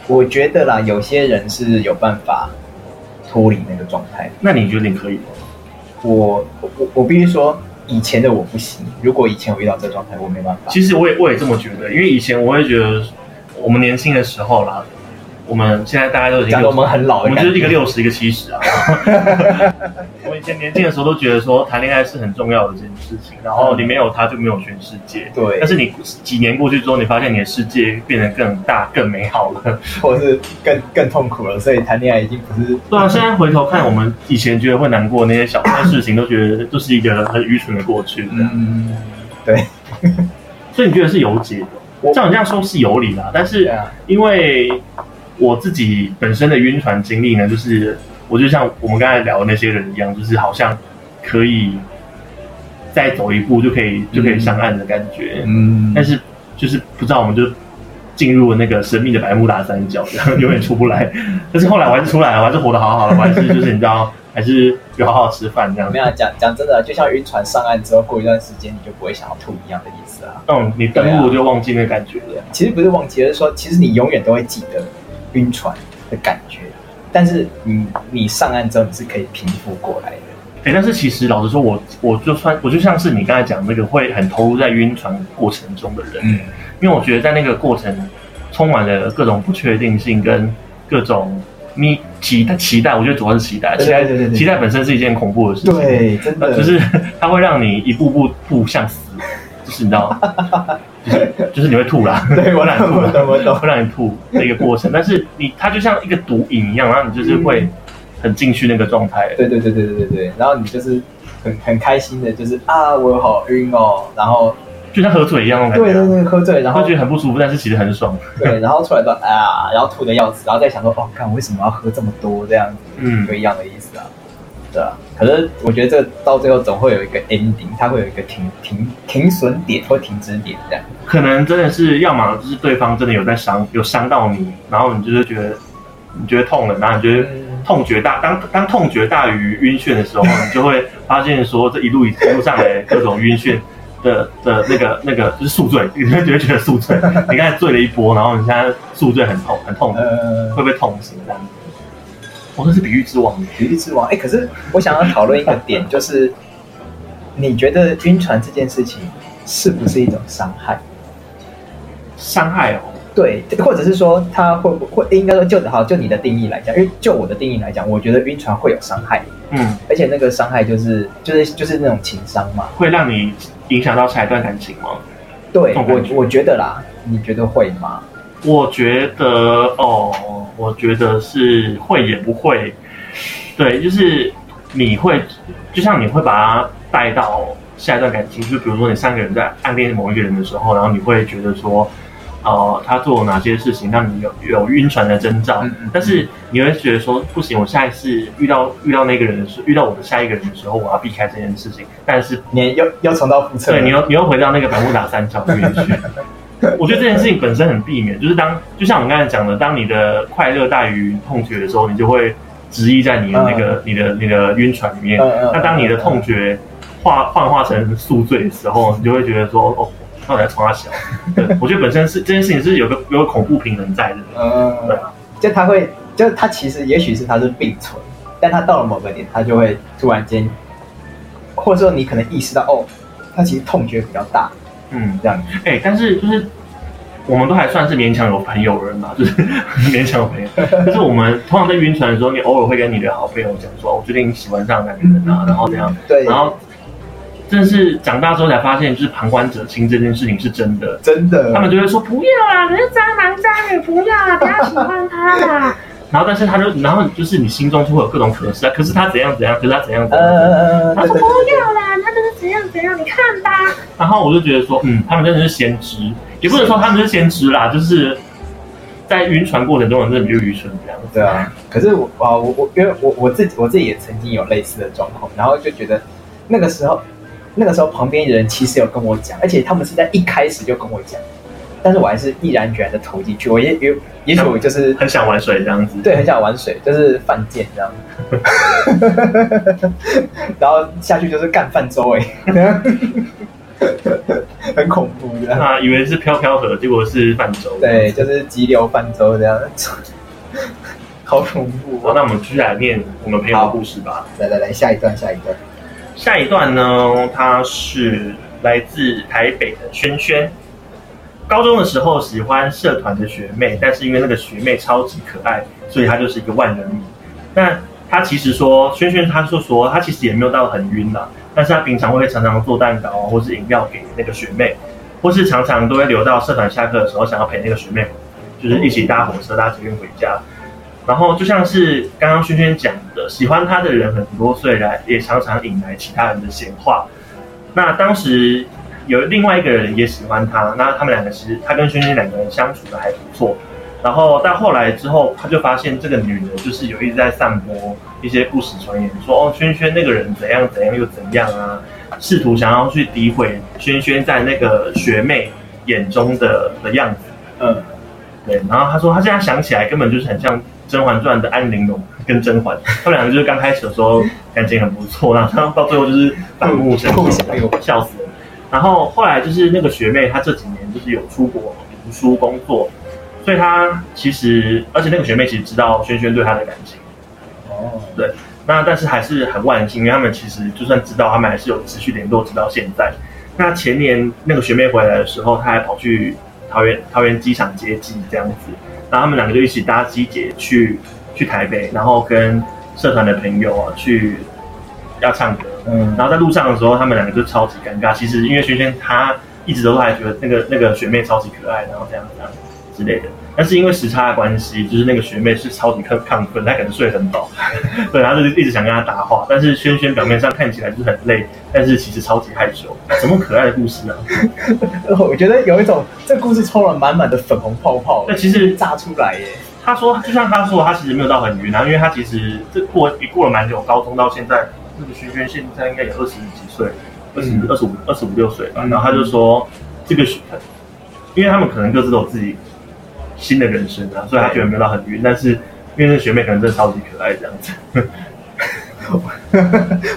Speaker 1: 我觉得啦，有些人是有办法脱离那个状态。
Speaker 2: 那你觉得你可以吗？
Speaker 1: 我我我必须说，以前的我不行。如果以前我遇到这状态，我没办法。
Speaker 2: 其实我也我也这么觉得，因为以前我也觉得，我们年轻的时候啦，我们现在大家都已经
Speaker 1: 我们很老
Speaker 2: 我们就是一个六十，一个七十啊。我以前年轻的时候都觉得说，谈恋爱是很重要的这件事情，然后你没有他就没有全世界。
Speaker 1: 对
Speaker 2: 但是你几年过去之后，你发现你的世界变得更大、更美好了。
Speaker 1: 或者是更更痛苦了，所以谈恋爱已经不是
Speaker 2: 对啊，现在回头看，我们以前觉得会难过那些小的事情，都觉得都是一个很愚蠢的过去。
Speaker 1: 嗯，对，
Speaker 2: 所以你觉得是有解的？
Speaker 1: 我
Speaker 2: 照你这样说是有理啦，但是因为我自己本身的晕船经历呢，就是我就像我们刚才聊的那些人一样，就是好像可以再走一步就可以就可以上岸的感觉，
Speaker 1: 嗯，
Speaker 2: 但是就是不知道我们就进入了那个神秘的百慕大三角，然后永远出不来。但是后来我还是出来了，我还是活得好好的，我还是就是你知道，还是有好好吃饭这样
Speaker 1: 没。有讲讲真的，就像晕船上岸之后，过一段时间你就不会想要吐一样的意思啊。
Speaker 2: 嗯，你登陆就忘记那感觉了。
Speaker 1: 其实不是忘记，而是说其实你永远都会记得晕船的感觉，但是你你上岸之后你是可以平复过来的。
Speaker 2: 哎、但是其实老实说，我我就算我就像是你刚才讲那个会很投入在晕船过程中的人，
Speaker 1: 嗯，
Speaker 2: 因为我觉得在那个过程充满了各种不确定性跟各种你期待期待，我觉得主要是期待，期待
Speaker 1: 对对对。
Speaker 2: 期待本身是一件恐怖的事情，
Speaker 1: 对，真的。
Speaker 2: 呃就是它会让你一步步步向死，就是你知道，就 是就是你会吐啦，
Speaker 1: 对我
Speaker 2: 会让你吐
Speaker 1: 我懂。
Speaker 2: 会让你吐的一个过程，但是你它就像一个毒瘾一样，然后你就是会很进去那个状态，
Speaker 1: 对对对对对对对，然后你就是很很开心的，就是啊，我好晕哦，然后
Speaker 2: 就像喝醉一样那种感觉。啊，
Speaker 1: 对对对，喝醉，然后
Speaker 2: 会觉得很不舒服，但是其实很爽，
Speaker 1: 对，然后出来说啊，然后吐的要死，然后再想说哦，看我为什么要喝这么多？这样子，
Speaker 2: 嗯。
Speaker 1: 就一样的意思啊，对啊。可是我觉得这到最后总会有一个 ending，它会有一个停停停损点或停止点这样。
Speaker 2: 可能真的是，要么就是对方真的有在伤，有伤到你，然后你就是觉得你觉得痛了，然后你觉得
Speaker 1: 嗯
Speaker 2: 痛觉大，当当痛觉大于晕眩的时候，你就会发现说这一路一路上来各种晕眩的的那个那个就是宿醉，你就会觉得宿醉，你刚才醉了一波，然后你现在宿醉很痛很痛，
Speaker 1: 呃，
Speaker 2: 会被痛醒这样子。我、那是比喻之王，
Speaker 1: 比喻之王，哎，可是我想要讨论一个点，就是你觉得晕船这件事情是不是一种伤害？
Speaker 2: 伤害哦。
Speaker 1: 对，或者是说它会不会应该说就好就你的定义来讲，因为就我的定义来讲，我觉得晕船会有伤害，
Speaker 2: 嗯，
Speaker 1: 而且那个伤害就是就是就是那种情伤嘛。
Speaker 2: 会让你影响到下一段感情吗？
Speaker 1: 对我我觉得啦，你觉得会吗？
Speaker 2: 我觉得哦，我觉得是会也不会，对，就是你会，就像你会把它带到下一段感情，就比如说你三个人在暗恋某一个人的时候，然后你会觉得说，呃，他做了哪些事情让你有有晕船的征兆，
Speaker 1: 嗯嗯
Speaker 2: 但是你会觉得说，不行，我下一次遇到遇到那个人的时候，遇到我的下一个人的时候，我要避开这件事情，但是
Speaker 1: 你又又重蹈覆辙。
Speaker 2: 对你又你又回到那个百慕达三角里面去。我觉得这件事情本身很避免，就是当就像我们刚才讲的，当你的快乐大于痛觉的时候，你就会执意在你的那个、你的你的晕船里面。那当你的痛觉化幻化成宿醉的时候，你就会觉得说，哦，到底在冲他小？对，我觉得本身是这件事情是有个有个恐怖平衡在的。嗯对
Speaker 1: 啊，就他会，就他其实也许是他是并存，但他到了某个点，他就会突然间，或者说你可能意识到，哦，他其实痛觉比较大，
Speaker 2: 嗯，
Speaker 1: 这样子。
Speaker 2: 哎、但是就是我们都还算是勉强有朋友的人嘛，就是勉强有朋友。就是我们通常在晕船的时候，你偶尔会跟你的好朋友讲说，我最近喜欢上哪个人啊，然后怎样，
Speaker 1: 对，
Speaker 2: 然后。真的是长大之后才发现，就是旁观者清这件事情是真的，
Speaker 1: 真的。
Speaker 2: 他们就会说不要啊，你是渣男渣女不要啊，不要喜欢他啦。然后，但是他就，然后就是你心中就会有各种可是啊，可是他怎样怎样，可是他怎样怎样。他说不要啦，他就是怎样怎样，你看吧。然后我就觉得说，嗯，他们真的是先知，也不能说他们是先知啦，就是在晕船过程中，真的比较愚蠢这样。
Speaker 1: 对啊，可是我啊，我我因为我我自己我自己也曾经有类似的状况，然后就觉得那个时候。那个时候旁边的人其实有跟我讲，而且他们是在一开始就跟我讲，但是我还是毅然决然的投进去。我也也也许我就是
Speaker 2: 很想玩水这样子，
Speaker 1: 对，很想玩水，就是犯贱这样。然后下去就是干泛舟哎，很恐怖的。
Speaker 2: 啊，以为是飘飘河，结果是泛舟。
Speaker 1: 对，就是急流泛舟这样，好恐怖。
Speaker 2: 好，那我们继续来念我们朋友的故事吧。
Speaker 1: 来来来，下一段，下一段。
Speaker 2: 下一段呢，他是来自台北的轩轩。高中的时候喜欢社团的学妹，但是因为那个学妹超级可爱，所以她就是一个万人迷。那他其实说，轩轩他就说，他其实也没有到很晕啦，但是他平常会常常做蛋糕或是饮料给那个学妹，或是常常都会留到社团下课的时候，想要陪那个学妹，就是一起搭火车搭捷运回家。然后就像是刚刚轩轩讲的，喜欢他的人很多，虽然也常常引来其他人的闲话。那当时有另外一个人也喜欢他，那他们两个其实他跟轩轩两个人相处的还不错。然后到后来之后，他就发现这个女的就是有一直在散播一些不实传言，说哦轩轩那个人怎样怎样又怎样啊，试图想要去诋毁轩轩在那个学妹眼中的的样子。嗯，对。然后他说他现在想起来根本就是很像。《甄嬛传》的安陵容跟甄嬛，他们两个就是刚开始的时候感情很不错，然后到最后就是反目成仇，哎呦笑死了。然后后来就是那个学妹，她这几年就是有出国读书工作，所以她其实，而且那个学妹其实知道轩轩对她的感情。哦，对，那但是还是很万幸，因为他们其实就算知道，他们还是有持续联络，直到现在。那前年那个学妹回来的时候，她还跑去桃园桃园机场接机这样子。然后他们两个就一起搭机姐去去台北，然后跟社团的朋友啊去要唱歌，嗯，然后在路上的时候，他们两个就超级尴尬。其实因为萱萱她一直都还觉得那个那个学妹超级可爱，然后这样这样之类的。但是因为时差的关系，就是那个学妹是超级亢亢奋，她可能睡很饱，对，然后就一直想跟她搭话。但是萱萱表面上看起来就是很累，但是其实超级害羞。什么可爱的故事啊？
Speaker 1: 我觉得有一种这故事充了满满的粉红泡泡，
Speaker 2: 那其实
Speaker 1: 炸出来耶。
Speaker 2: 他说，就像他说，他其实没有到很晕啊，因为他其实这过也过了蛮久，高中到现在，那个萱萱现在应该有二十几岁，二十二十五二十五六岁吧。然后他就说，这个因为他们可能各自都有自己。新的人生啊，所以他觉得没有到很晕，但是因为那学妹可能真的超级可爱这样子，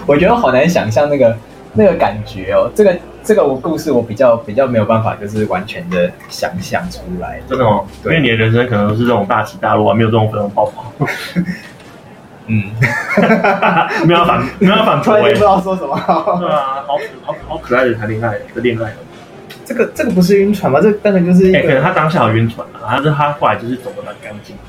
Speaker 1: 我觉得好难想象那个那个感觉哦。这个这个我故事我比较比较没有办法，就是完全的想象出来。
Speaker 2: 真的哦，因为你的人生可能是这种大起大落啊，没有这种粉红泡泡。嗯，没有反没有反驳，
Speaker 1: 不知道说什么。
Speaker 2: 对啊，好好好可爱的谈恋爱的恋爱。
Speaker 1: 这个这个不是晕船吗？这单纯就是
Speaker 2: 可能他当下有晕船了，他是他后来就是走的蛮干净的。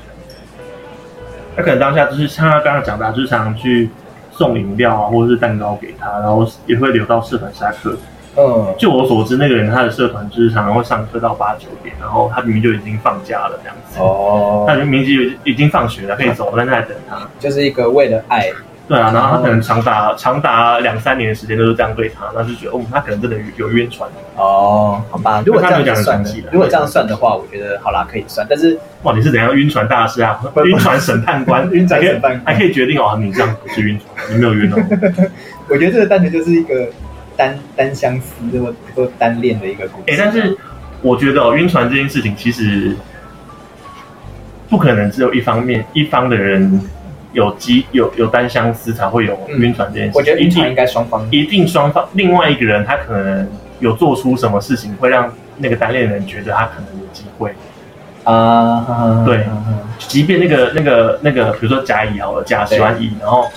Speaker 2: 他可能当下就是像他刚刚讲的，就是常常去送饮料啊，或者是蛋糕给他，然后也会留到社团下课。嗯，就我所知，那个人他的社团就是常常会上课到八九点，然后他明明就已经放假了这样子。哦，他明明就已经放学了，可以走，但在等他，
Speaker 1: 就是一个为了爱。
Speaker 2: 对啊，然后他可能长达长达两三年的时间都是这样对他，那就觉得哦，他可能真的有晕船
Speaker 1: 哦。好吧，如果这样算的，如果这样算的话，我觉得好啦，可以算。但是
Speaker 2: 哇，你是怎样晕船大师啊？晕船审判官，
Speaker 1: 晕船审判官
Speaker 2: 还可以决定哦，你这样不是晕船，你没有晕哦。
Speaker 1: 我觉得这个单纯就是一个单单相思或或单恋的一个故事。
Speaker 2: 哎，但是我觉得哦，晕船这件事情其实不可能只有一方面一方的人。有机有有单相思才会有晕船这件事情，
Speaker 1: 我觉得晕船应该双方，
Speaker 2: 一定双方。另外一个人他可能有做出什么事情，会让那个单恋人觉得他可能有机会啊。对，即便那个那个那个，比如说甲乙好了，甲喜欢乙，然后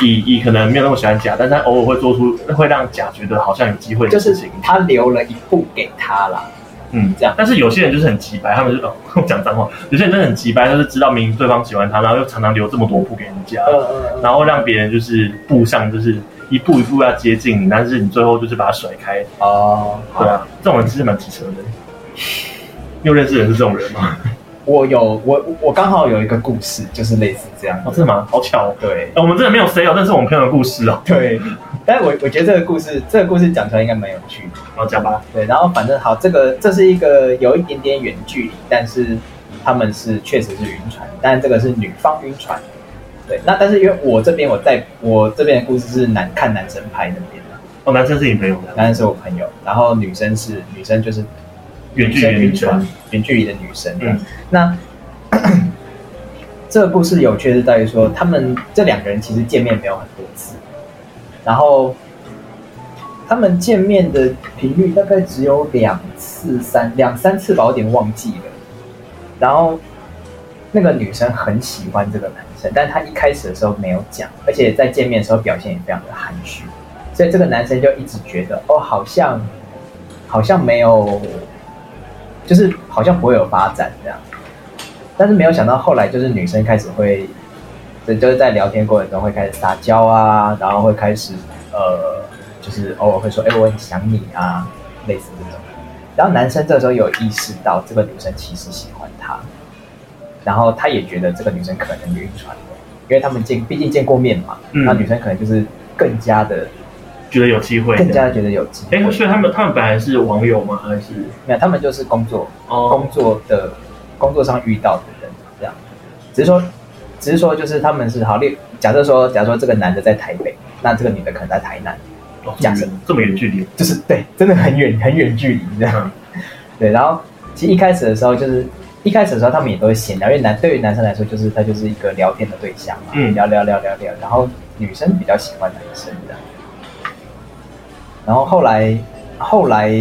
Speaker 2: 乙乙可能没有那么喜欢甲，但他偶尔会做出会让甲觉得好像有机会的事情。
Speaker 1: 他留了一步给他啦，
Speaker 2: 嗯，
Speaker 1: 这样
Speaker 2: 但是有些人就是很急白，他们就哦 讲脏话，有些人真的很急白，就是知道明明对方喜欢他，然后又常常留这么多步给人家，
Speaker 1: 嗯嗯
Speaker 2: 然后让别人就是步上就是一步一步要接近你，但是你最后就是把他甩开，
Speaker 1: 哦，
Speaker 2: 对啊，这种人其实蛮机车的。你有认识的人是这种人吗？
Speaker 1: 我有我我刚好有一个故事，就是类似这样
Speaker 2: 哦，
Speaker 1: 的。
Speaker 2: 真的吗？好巧、哦，
Speaker 1: 对
Speaker 2: 哎我们真的没有 say 哦，但是我们朋友的故事哦。
Speaker 1: 对，但是我我觉得这个故事这个故事讲出来应该蛮有趣的。
Speaker 2: 然后讲吧，
Speaker 1: 对，然后反正好，这个这是一个有一点点远距离，但是他们是确实是晕船，但这个是女方晕船。对，那但是因为我这边我在我这边的故事是男看男生拍那边的，
Speaker 2: 哦，男生是你朋友的，
Speaker 1: 男生是我朋友，然后女生是女生就是
Speaker 2: 远距离的
Speaker 1: 女生，远距离的女生。
Speaker 2: 嗯
Speaker 1: 那 这个故事有趣是在于说，他们这两个人其实见面没有很多次，然后他们见面的频率大概只有两次、三两三次吧，我有点忘记了。然后那个女生很喜欢这个男生，但她一开始的时候没有讲，而且在见面的时候表现也非常的含蓄，所以这个男生就一直觉得哦，好像好像没有，就是好像不会有发展这样。但是没有想到后来就是女生开始会，就是在聊天过程中会开始撒娇啊，然后会开始呃，就是偶尔会说，哎、我很想你啊，类似这种。然后男生这时候有意识到这个女生其实喜欢他，然后他也觉得这个女生可能晕船，因为他们见毕竟见过面嘛，
Speaker 2: 嗯
Speaker 1: 那女生可能就是更加的
Speaker 2: 觉得有机会，
Speaker 1: 更加觉得有机会。
Speaker 2: 哎，所以他们他们本来是网友吗？还是
Speaker 1: 没有，他们就是工作
Speaker 2: 哦
Speaker 1: 工作的工作上遇到的人这样，只是说只是说就是他们是好，例假设说假如说这个男的在台北，那这个女的可能在台南，
Speaker 2: 哦
Speaker 1: 假设
Speaker 2: 这么远距离，
Speaker 1: 就是对，真的很远 很远距离这样。对，然后其实一开始的时候就是一开始的时候他们也都会闲聊，因为男对于男生来说就是他就是一个聊天的对象嘛，
Speaker 2: 嗯
Speaker 1: 聊聊聊聊聊，然后女生比较喜欢男生这样。然后后来后来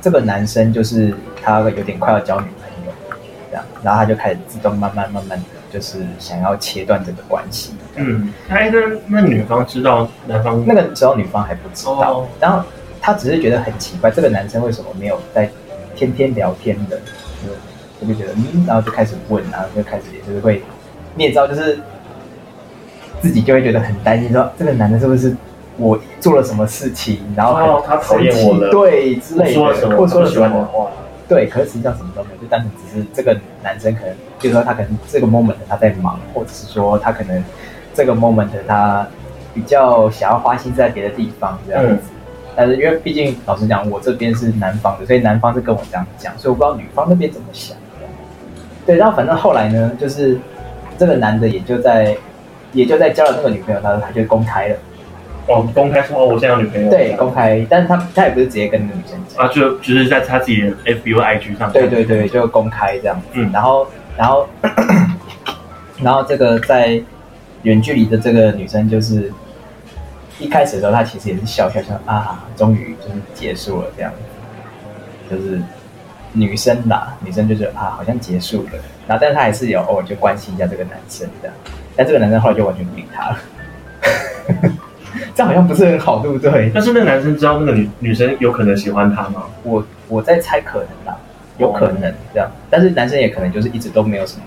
Speaker 1: 这个男生就是他有点快要交女朋友这样，然后他就开始自动慢慢慢慢的就是想要切断这个关系。
Speaker 2: 嗯，哎，那那女方知道男方
Speaker 1: 那个时候女方还不知道，
Speaker 2: 哦
Speaker 1: 然后他只是觉得很奇怪，这个男生为什么没有在天天聊天的？就我就觉得嗯，然后就开始问，然后就开始也就是会，你也知道，就是自己就会觉得很担心，说这个男的是不是我做了什么事情，然后
Speaker 2: 他讨厌我了。
Speaker 1: 对之类的，
Speaker 2: 说了什么
Speaker 1: 或说了什么对，可是实际上什么。都没有，就单纯只是这个男生可能，就是说他可能这个 moment 他在忙，或者是说他可能这个 moment 他比较想要花心思在别的地方这样子。但是因为毕竟老实讲，我这边是男方的，所以男方是跟我这样讲，所以我不知道女方那边怎么想。对，然后反正后来呢，就是这个男的也就在也就在交了那个女朋友，他他就公开了，
Speaker 2: 哦，公开说哦，我现在有女朋友，
Speaker 1: 对，公开，但是他他也不是直接跟女生讲。
Speaker 2: 啊，就就是在他自己的 FB 或 IG 上，
Speaker 1: 对对对，就公开这样子。
Speaker 2: 嗯
Speaker 1: 然后然后 然后这个在远距离的这个女生，就是一开始的时候，她其实也是笑笑笑啊，终于就是结束了这样子，就是女生啦，女生就觉得啊，好像结束了。然后但是她还是有偶尔就关心一下这个男生的，但这个男生后来就完全不理她了。这好像不是很好，对不对？
Speaker 2: 但是那个男生知道那个女女生有可能喜欢他吗？
Speaker 1: 我我在猜可能啦，有可能这样，但是男生也可能就是一直都没有什么。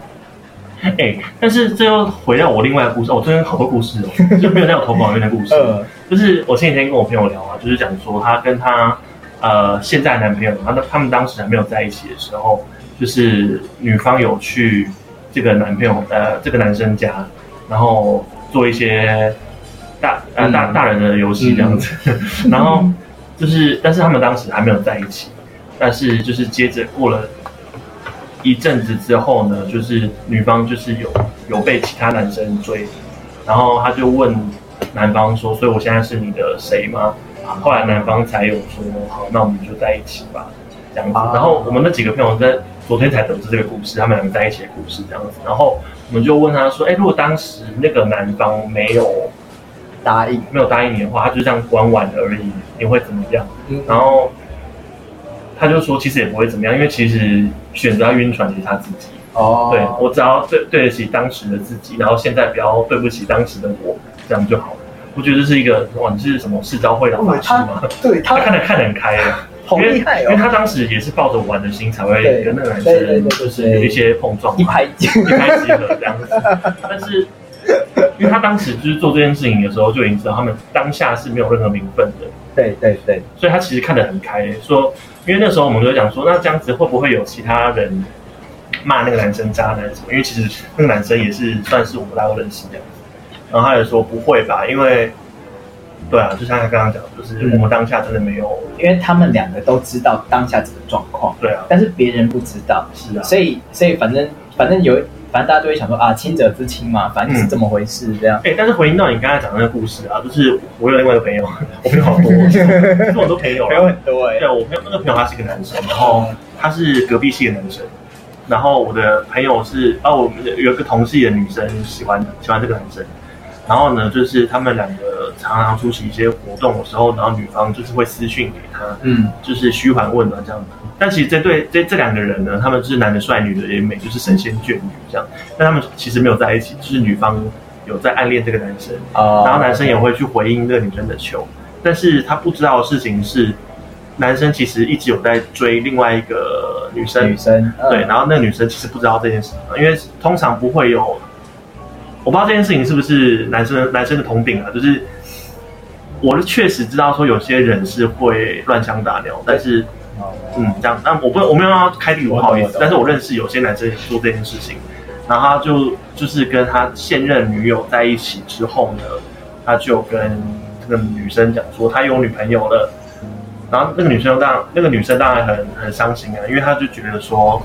Speaker 2: 哎、但是这又回到我另外的故事，哦，真的好多故事哦，就没有在我投稿里面的故事。
Speaker 1: 呃，
Speaker 2: 就是我前几天跟我朋友聊啊，就是讲说她跟她呃现在的男朋友，然后他们当时还没有在一起的时候，就是女方有去这个男朋友呃这个男生家，然后做一些大呃大
Speaker 1: 嗯
Speaker 2: 大人的游戏这样子，然后就是但是他们当时还没有在一起，但是就是接着过了。一阵子之后呢，就是女方就是有有被其他男生追，然后他就问男方说：“所以我现在是你的谁吗？”后来男方才有说：“好，那我们就在一起吧。”这样子。
Speaker 1: 啊
Speaker 2: 然后我们那几个朋友在昨天才得知这个故事，他们两个在一起的故事这样子。然后我们就问他说：“哎，如果当时那个男方没有
Speaker 1: 答应，
Speaker 2: 没有答应你的话，他就这样玩玩而已，你会怎么样？”
Speaker 1: 嗯
Speaker 2: 然后他就说：“其实也不会怎么样，因为其实选择要晕船也是他自己。”
Speaker 1: 哦，
Speaker 2: 对我只要对对得起当时的自己，然后现在不要对不起当时的我，这样就好了。我觉得这是一个哇，你是什么世招会老法师吗？
Speaker 1: 对他
Speaker 2: 他看得看得很开耶，
Speaker 1: 好
Speaker 2: 因为
Speaker 1: 厉害哦
Speaker 2: 因为他当时也是抱着玩的心才会跟那个男生就是有一些碰撞嘛，
Speaker 1: 一拍即
Speaker 2: 一拍即合这样子。但是因为他当时就是做这件事情的时候，就已经知道他们当下是没有任何名分的，
Speaker 1: 对对对，
Speaker 2: 所以他其实看得很开，说因为那时候我们就讲说，那这样子会不会有其他人骂那个男生渣男什么？因为其实那个男生也是算是我们大家都认识这样子。然后他也说不会吧，因为对啊，就像他刚刚讲，就是
Speaker 1: 嗯。
Speaker 2: 我们当下真的没有，
Speaker 1: 因为他们两个都知道当下这个状况，
Speaker 2: 对啊，
Speaker 1: 但是别人不知道，
Speaker 2: 是啊，
Speaker 1: 所以所以反正反正有，反正大家都会想说啊，亲者之亲嘛，反正就是这么回事，这样。
Speaker 2: 哎、但是回应到你刚才讲的那个故事啊，就是我有另外一个朋友，我朋友好多，其实我很多朋友啊，
Speaker 1: 朋友很多哎、
Speaker 2: 对我朋友那个朋友他是一个男生，然后他是隔壁系的男生，然后我的朋友是啊，我们有一个同系的女生喜欢喜欢这个男生，然后呢，就是他们两个常常出席一些活动的时候，然后女方就是会私讯给他，
Speaker 1: 嗯，
Speaker 2: 就是嘘寒问暖这样子。但其实这对这这两个人呢，他们就是男的帅，女的也美，就是神仙眷侣这样。但他们其实没有在一起，就是女方有在暗恋这个男生，
Speaker 1: 哦。
Speaker 2: 然后男生也会去回应这个女生的求，但是他不知道的事情是，男生其实一直有在追另外一个女生。
Speaker 1: 女，生，嗯。
Speaker 2: 对，然后那个女生其实不知道这件事，因为通常不会有，我不知道这件事情是不是男生男生的通病啊，就是我确实知道说有些人是会乱枪打鸟，但是
Speaker 1: 哦。
Speaker 2: 嗯，这样，但我不我没有要开地图，不好意，思但是我认识有些男生也做这件事情，然后他就就是跟他现任女友在一起之后呢，他就跟这个女生讲说他有女朋友了，然后那个女生当然那个女生当然很很伤心啊，因为她就觉得说，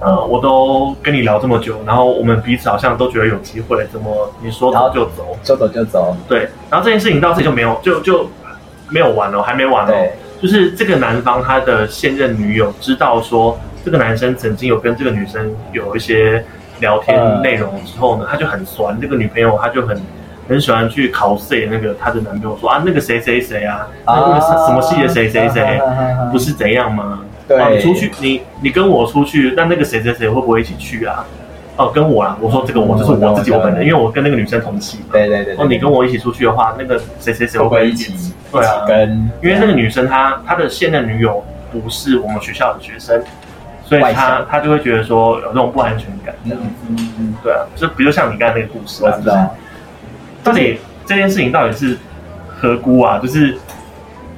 Speaker 2: 呃，我都跟你聊这么久，然后我们彼此好像都觉得有机会，怎么你说走就走？
Speaker 1: 说走就走，
Speaker 2: 对，然后这件事情到这里就没有就就没有完了，还没完哦。就是这个男方他的现任女友知道说这个男生曾经有跟这个女生有一些聊天内容之后呢，他就很酸，这个女朋友他就很很喜欢去考 C 那个她的男朋友说啊那个谁谁谁啊，那个什什么系的谁谁谁，不是怎样吗？
Speaker 1: 对
Speaker 2: 啊，你出去你你跟我出去，那那个谁谁谁会不会一起去啊？哦，跟我啊，我说这个我就是我自己我本人，因为我跟那个女生同期嘛。
Speaker 1: 对对对，
Speaker 2: 哦，你跟我一起出去的话，那个谁谁谁会
Speaker 1: 会不
Speaker 2: 不会
Speaker 1: 会一起
Speaker 2: 对啊
Speaker 1: 跟？
Speaker 2: 因为那个女生她她的现任女友不是我们学校的学生，所以
Speaker 1: 外
Speaker 2: 她她就会觉得说有这种不安全感。
Speaker 1: 嗯嗯嗯，
Speaker 2: 对啊，就比如像你刚才那个故事。到底这件事情到底是何辜啊？就是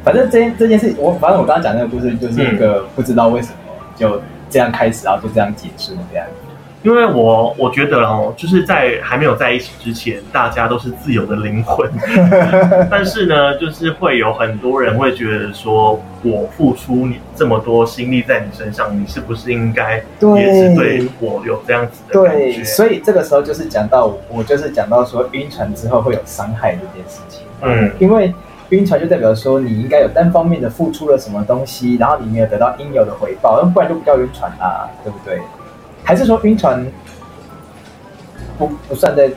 Speaker 1: 反正这件这件事，我反正我刚刚讲那个故事，就是一
Speaker 2: 嗯
Speaker 1: 个不知道为什么就这样开始，然后就这样结束这样。
Speaker 2: 因为我我觉得哦，就是在还没有在一起之前，大家都是自由的灵魂，但是呢，就是会有很多人会觉得说，我付出你这么多心力在你身上，你是不是应该也是对我有这样子的感
Speaker 1: 对，
Speaker 2: 觉？
Speaker 1: 所以这个时候就是讲到我就是讲到说晕船之后会有伤害这件事情。
Speaker 2: 嗯，
Speaker 1: 因为晕船就代表说你应该有单方面的付出了什么东西，然后你没有得到应有的回报，那不然就不叫晕船啦，对不对？还是说晕船不不算在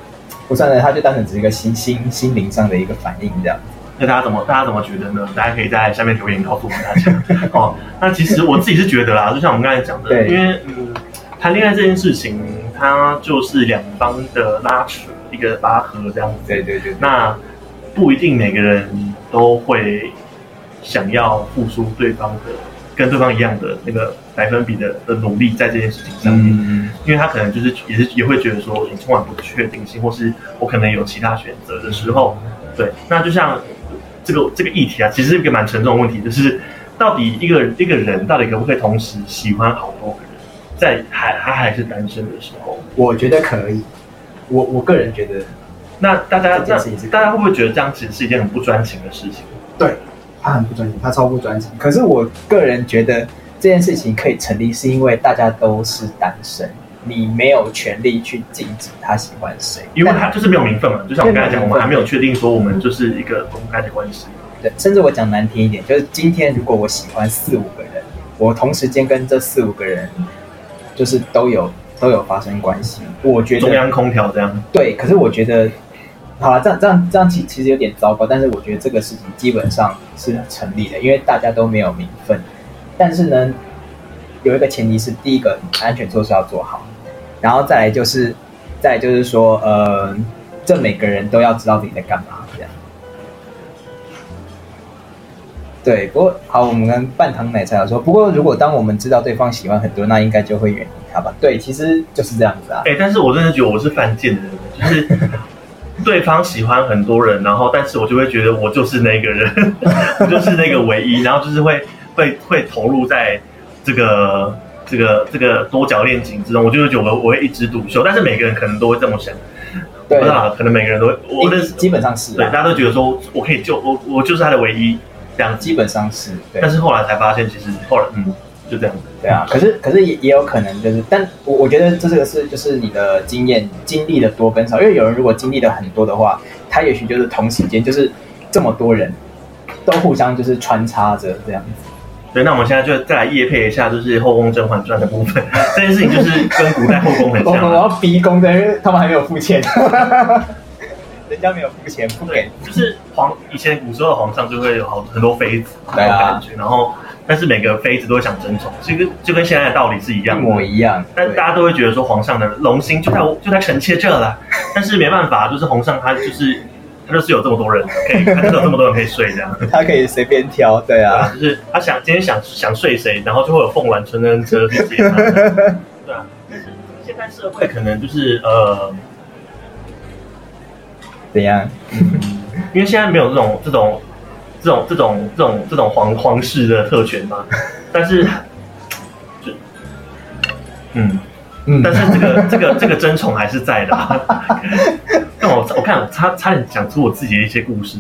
Speaker 1: 不算在，它就单纯只是一个心心心灵上的一个反应这样？
Speaker 2: 那大家怎么大家怎么觉得呢？大家可以在下面留言告诉我们大家。哦，那其实我自己是觉得啦，就像我们刚才讲的，因为嗯，谈恋爱这件事情，它就是两方的拉扯，一个拔河这样子。
Speaker 1: 对对对，
Speaker 2: 那不一定每个人都会想要付出对方的跟对方一样的那个百分比的的努力在这件事情上面。
Speaker 1: 嗯，
Speaker 2: 因为他可能就是也是也会觉得说你充满不确定性，或是我可能有其他选择的时候，对，那就像这个这个议题啊，其实是一个蛮沉重的问题，就是到底一个一个人到底可不可以同时喜欢好多个人，在还他还是单身的时候，
Speaker 1: 我觉得可以，我我个人觉得
Speaker 2: 那大家那大家会不会觉得这样其实是一件很不专情的事情？
Speaker 1: 对，他很不专情，他超不专情。可是我个人觉得这件事情可以成立，是因为大家都是单身，你没有权利去禁止他喜欢谁，
Speaker 2: 因为他就是没有名分嘛，就像我刚才讲，我们还没有确定说我们就是一个公开的关系。
Speaker 1: 对，甚至我讲难听一点，就是今天如果我喜欢四五个人，我同时间跟这四五个人就是都有都有发生关系，我觉得
Speaker 2: 中央空调这样，
Speaker 1: 对，可是我觉得，好了，这样这样这样其其实有点糟糕，但是我觉得这个事情基本上是成立的，因为大家都没有名分。但是呢，有一个前提是，第一个安全措施要做好，然后再来就是，再来就是说，呃，这每个人都要知道自己在干嘛，这样。对，不过好，我们跟半糖奶茶说，不过如果当我们知道对方喜欢很多，那应该就会远离他吧？对，其实就是这样子啊。
Speaker 2: 哎、但是我真的觉得我是犯贱的，就是对方喜欢很多人，然后但是我就会觉得我就是那个人，我就是那个唯一，然后就是会会会投入在这个这个这个多角恋情之中，我就会觉得我我会一枝独秀，但是每个人可能都会这么想，我
Speaker 1: 对
Speaker 2: 不知道，可能每个人都会，我认识
Speaker 1: 基本上是
Speaker 2: 对，
Speaker 1: 啊，
Speaker 2: 大家都觉得说我可以救我，我就是他的唯一这样，
Speaker 1: 基本上是对。
Speaker 2: 但。是后来才发现，其实后来嗯就这样子，
Speaker 1: 对啊，可是可是也也有可能就是，但我我觉得这个是就是你的经验经历的多跟少，因为有人如果经历的很多的话，他也许就是同时间就是这么多人都互相就是穿插着这样子。
Speaker 2: 对，那我们现在就再来夜配一下，就是《后宫甄嬛传》的部分。这件事情就是跟古代后宫很
Speaker 1: 我
Speaker 2: 像
Speaker 1: 我
Speaker 2: 啊、
Speaker 1: 要逼宫的，因为他们还没有付钱，人家没有付钱不给
Speaker 2: 对。，就是皇以前古时候的皇上就会有好很多妃子，
Speaker 1: 对啊
Speaker 2: 那种感觉，然后但是每个妃子都会想争宠，就跟就跟现在的道理是一
Speaker 1: 一
Speaker 2: 样一。
Speaker 1: 模一样，
Speaker 2: 但大家都会觉得说皇上的龙心就在就在臣妾这了，但是没办法，就是皇上他就是他就是有这么多人可以，他就是有这么多人可以睡这样。
Speaker 1: 他可以随便挑，对
Speaker 2: 对啊，
Speaker 1: 啊，
Speaker 2: 就是他想今天想想睡谁，然后就会有凤鸾春恩车去接他。对啊，但是现在社会可能就是呃，
Speaker 1: 怎样？
Speaker 2: 因为现在没有这种这种这种这种这种这种皇皇室的特权吗，但是就嗯，
Speaker 1: 嗯。
Speaker 2: 但是这个这个这个争宠还是在的啊。但我我看我差差点讲出我自己的一些故事，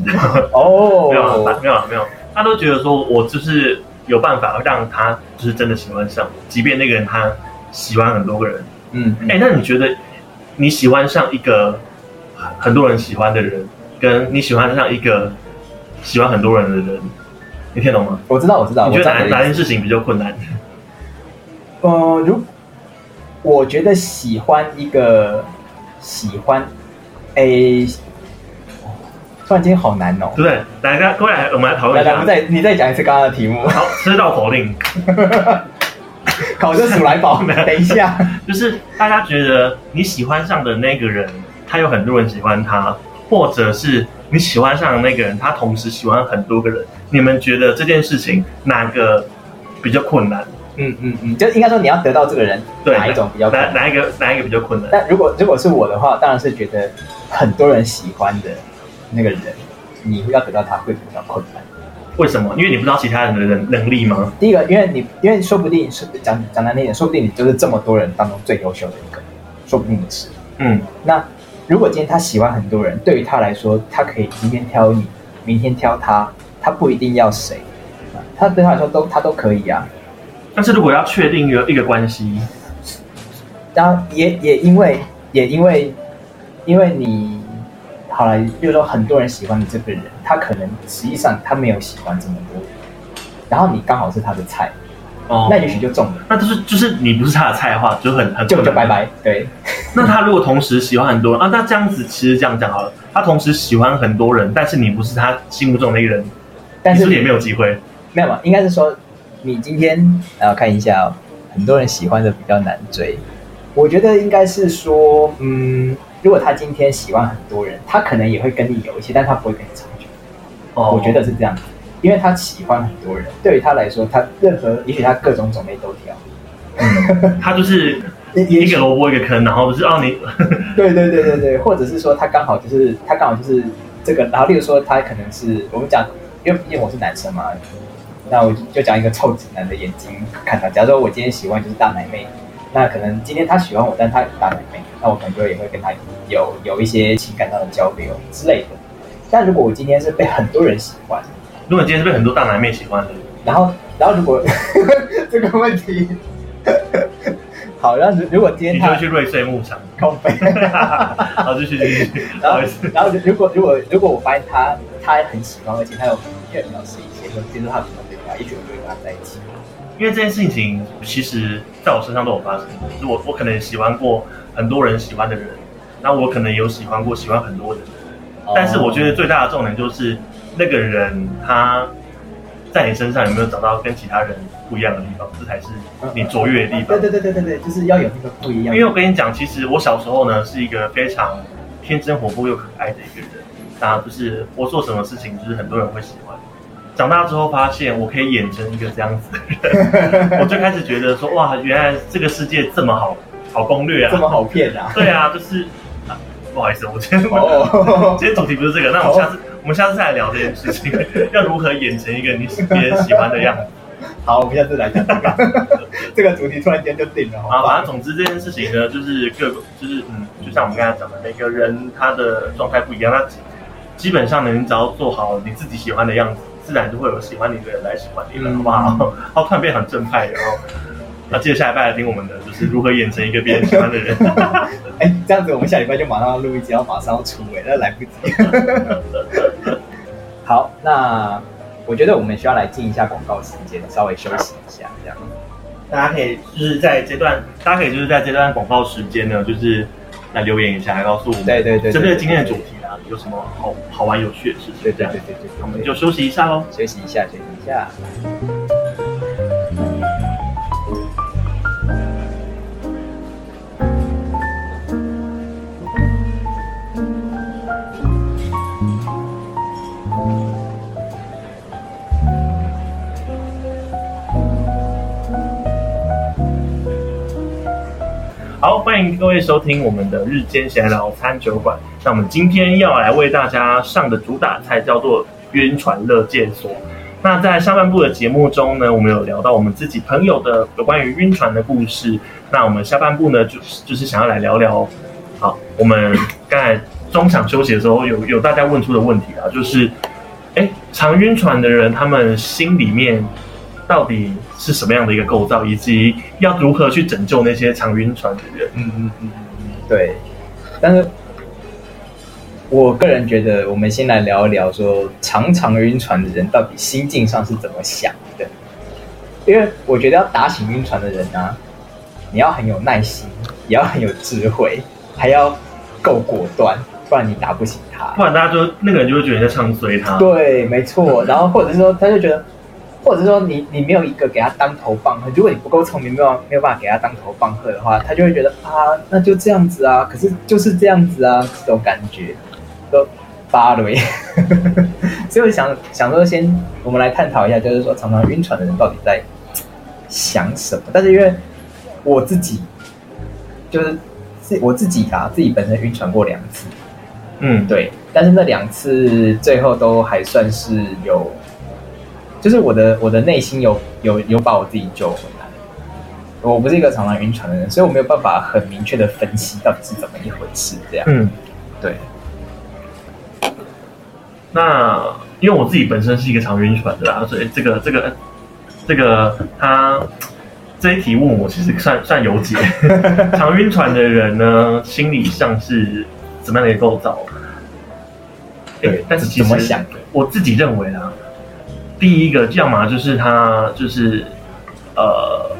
Speaker 1: 哦，
Speaker 2: 没有啊没有啊没有，他都觉得说我就是有办法让他就是真的喜欢上我，即便那个人他喜欢很多个人。
Speaker 1: 嗯，
Speaker 2: 哎、那你觉得你喜欢上一个很很多人喜欢的人，跟你喜欢上一个喜欢很多人的人，你听懂吗？
Speaker 1: 我知道，我知道，
Speaker 2: 你觉得哪哪件事情比较困难？
Speaker 1: 呃，如我觉得喜欢一个喜欢，诶，突然间好难哦
Speaker 2: 对。不对？来，大家各位来，我们来讨论一下。
Speaker 1: 们再你再讲一次刚刚的题目，
Speaker 2: 好，吃到否定，
Speaker 1: 考这鼠来宝。等一下，
Speaker 2: 就是大家觉得你喜欢上的那个人，他有很多人喜欢他，或者是你喜欢上的那个人，他同时喜欢很多个人，你们觉得这件事情哪个比较困难？
Speaker 1: 嗯嗯嗯，就应该说你要得到这个人
Speaker 2: 对，
Speaker 1: 哪一种比较困难？
Speaker 2: 哪哪一个哪一个比较困难？
Speaker 1: 但如果如果是我的话，当然是觉得很多人喜欢的那个人，你要得到他会比较困难。
Speaker 2: 为什么？因为你不知道其他人的能能力吗？
Speaker 1: 第一个，因为你因为说不定是讲讲难听点，说不定你就是这么多人当中最优秀的一个，说不定你是。
Speaker 2: 嗯，
Speaker 1: 那如果今天他喜欢很多人，对于他来说，他可以今天挑你，明天挑他，他不一定要谁，他对他来说都他都可以啊。
Speaker 2: 但是如果要确定一个一个关系，
Speaker 1: 然后也也因为也因为因为你好了，就是说很多人喜欢你这个人，他可能实际上他没有喜欢这么多，然后你刚好是他的菜，
Speaker 2: 哦
Speaker 1: 那也许就中了，
Speaker 2: 那就是就是你不是他的菜的话，就很很
Speaker 1: 就就拜拜。对，
Speaker 2: 那他如果同时喜欢很多人啊，那这样子其实这样讲好了，他同时喜欢很多人，但是你不是他心目中的一个人，
Speaker 1: 但是
Speaker 2: 你是不是也没有机会？
Speaker 1: 没有嘛，应该是说你今天呃看一下、哦，很多人喜欢的比较难追。我觉得应该是说，嗯，如果他今天喜欢很多人，他可能也会跟你有一些，但他不会跟你长久。
Speaker 2: 哦
Speaker 1: 我觉得是这样子，因为他喜欢很多人，对于他来说，他任何也许他各种种类都挑。
Speaker 2: 嗯 他就是一个萝卜一个坑，然后就是哦你
Speaker 1: 对对对对对，或者是说他刚好就是他刚好就是这个，然后例如说他可能是我们讲，因为毕竟我是男生嘛，那我就讲一个臭直男的眼睛看他。假如说我今天喜欢就是大奶妹，那可能今天他喜欢我，但他有大奶妹，那我可能就也会跟他有有一些情感上的交流之类的。但如果我今天是被很多人喜欢，
Speaker 2: 如果你今天是被很多大奶妹喜欢的，
Speaker 1: 然后然后如果 这个问题，好，然后如如果今天他
Speaker 2: 你就会去瑞穗牧场，
Speaker 1: 空飞。
Speaker 2: 好继续继续，不
Speaker 1: 然后
Speaker 2: 好意思，，
Speaker 1: 然后如果如果如果我发现他他很喜欢，而且他有明确表示一些，就接受他喜欢这个，也许我就会跟他在一起。
Speaker 2: 因为这件事情其实在我身上都有发生，就是我我可能喜欢过很多人喜欢的人，那我可能有喜欢过喜欢很多人。但是我觉得最大的重点就是那个人他在你身上有没有找到跟其他人不一样的地方，这才是你卓越的地方
Speaker 1: 对。对对对对对，就是要有那个不一样。
Speaker 2: 因为我跟你讲，其实我小时候呢是一个非常天真活泼又可爱的一个人，那就是我做什么事情就是很多人会喜欢。长大之后发现我可以演成一个这样子的人，我就开始觉得说哇，原来这个世界这么好好攻略啊，
Speaker 1: 这么好骗啊！
Speaker 2: 对啊，就是、啊不好意思，我今天、
Speaker 1: 哦，
Speaker 2: 今天主题不是这个，那我下次、我们下次再来聊这件事情，要如何演成一个你别人喜欢的样子
Speaker 1: 好，我们下次来讲这个，这个主题突然间就定了，好
Speaker 2: 啊。
Speaker 1: 吧
Speaker 2: 反正总之这件事情呢，就是各个就是嗯，就像我们刚才讲的，每个人他的状态不一样，那基本上呢，你只要做好你自己喜欢的样子，自然就会有喜欢你的人来喜欢你了，
Speaker 1: 嗯
Speaker 2: 好不好？好，突然变很正派，然后。那接着下礼拜来听我们的，就是如何演成一个别人喜欢的人。
Speaker 1: 哎，这样子我们下礼拜就马上要录一集，要马上要出哎，那来不及。好，那我觉得我们需要来进一下广告时间，稍微休息一下，这样。
Speaker 2: 大家可以就是在这段，大家可以就是在这段广告时间呢，就是来留言一下，来告诉我们，
Speaker 1: 对对对对
Speaker 2: 针对今天的主题啊，有什么好好玩有趣的事情？
Speaker 1: 对对对对对，
Speaker 2: 我们就休息一下喽。
Speaker 1: 休息一下，休息一下。
Speaker 2: 好，欢迎各位收听我们的日间闲聊餐酒馆。那我们今天要来为大家上的主打菜叫做晕船乐界所。那在上半部的节目中呢，我们有聊到我们自己朋友的有关于晕船的故事。那我们下半部呢，就是就是想要来聊聊，好，我们刚才中场休息的时候有有大家问出的问题啊，就是，哎，常晕船的人他们心里面到底是什么样的一个构造，以及要如何去拯救那些常晕船的人？
Speaker 1: 嗯嗯嗯嗯，对。但是，我个人觉得，我们先来聊一聊说，常常晕船的人到底心境上是怎么想的？因为我觉得要打醒晕船的人啊，你要很有耐心，也要很有智慧，还要够果断，不然你打不醒他。
Speaker 2: 不然大家就那个人就会觉得你在唱衰他。
Speaker 1: 对，没错。然后或者是说，他就觉得，或者说你你没有一个给他当头棒喝，如果你不够聪明，没有没有办法给他当头棒喝的话，他就会觉得啊，那就这样子啊，可是就是这样子啊，这种感觉都芭蕾。所以我想想说先，我们来探讨一下，就是说常常晕船的人到底在想什么？但是因为我自己就是自我自己啊，自己本身晕船过两次。
Speaker 2: 嗯，
Speaker 1: 对，但是那两次最后都还算是有，就是我的我的内心有有有把我自己救回来。我不是一个常常晕船的人，所以我没有办法很明确的分析到底是怎么一回事。这样，
Speaker 2: 嗯，
Speaker 1: 对，
Speaker 2: 那因为我自己本身是一个常晕船的啦，所以这个这个这个他这一题问我其实算算有解。常晕船的人呢，心理上是怎么样的一个构造？
Speaker 1: 对
Speaker 2: 但是其实
Speaker 1: 怎么想的？
Speaker 2: 我自己认为啊，第一个要么就是他就是呃。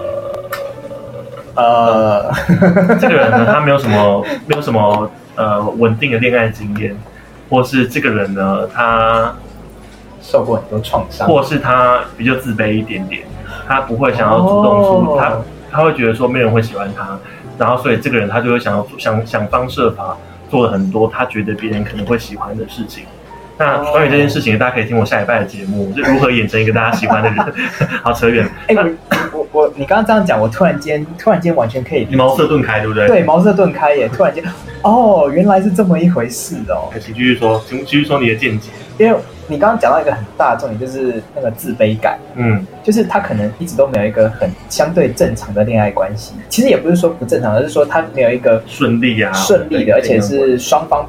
Speaker 1: 呃，
Speaker 2: 这个人呢，他没有什么没有什么呃稳定的恋爱经验，或是这个人呢，他
Speaker 1: 受过很多创伤，
Speaker 2: 或是他比较自卑一点点，他不会想要主动出，
Speaker 1: 哦
Speaker 2: 他他会觉得说没人会喜欢他，然后所以这个人他就会想要想想方设法做了很多他觉得别人可能会喜欢的事情。那关于这件事情，大家可以听我下礼拜的节目，就如何演成一个大家喜欢的人。好，扯远了，
Speaker 1: 哎、我我我，你刚刚这样讲，我突然间突然间完全可以
Speaker 2: 茅塞顿开，对不对？
Speaker 1: 对茅塞顿开耶！突然间，哦，原来是这么一回事哦。
Speaker 2: 请继续说，请继续说你的见解。
Speaker 1: 因为你刚刚讲到一个很大的重点，就是那个自卑感，
Speaker 2: 嗯
Speaker 1: 就是他可能一直都没有一个很相对正常的恋爱关系。其实也不是说不正常，而是说他没有一个
Speaker 2: 顺利啊，
Speaker 1: 顺利的，而且是双方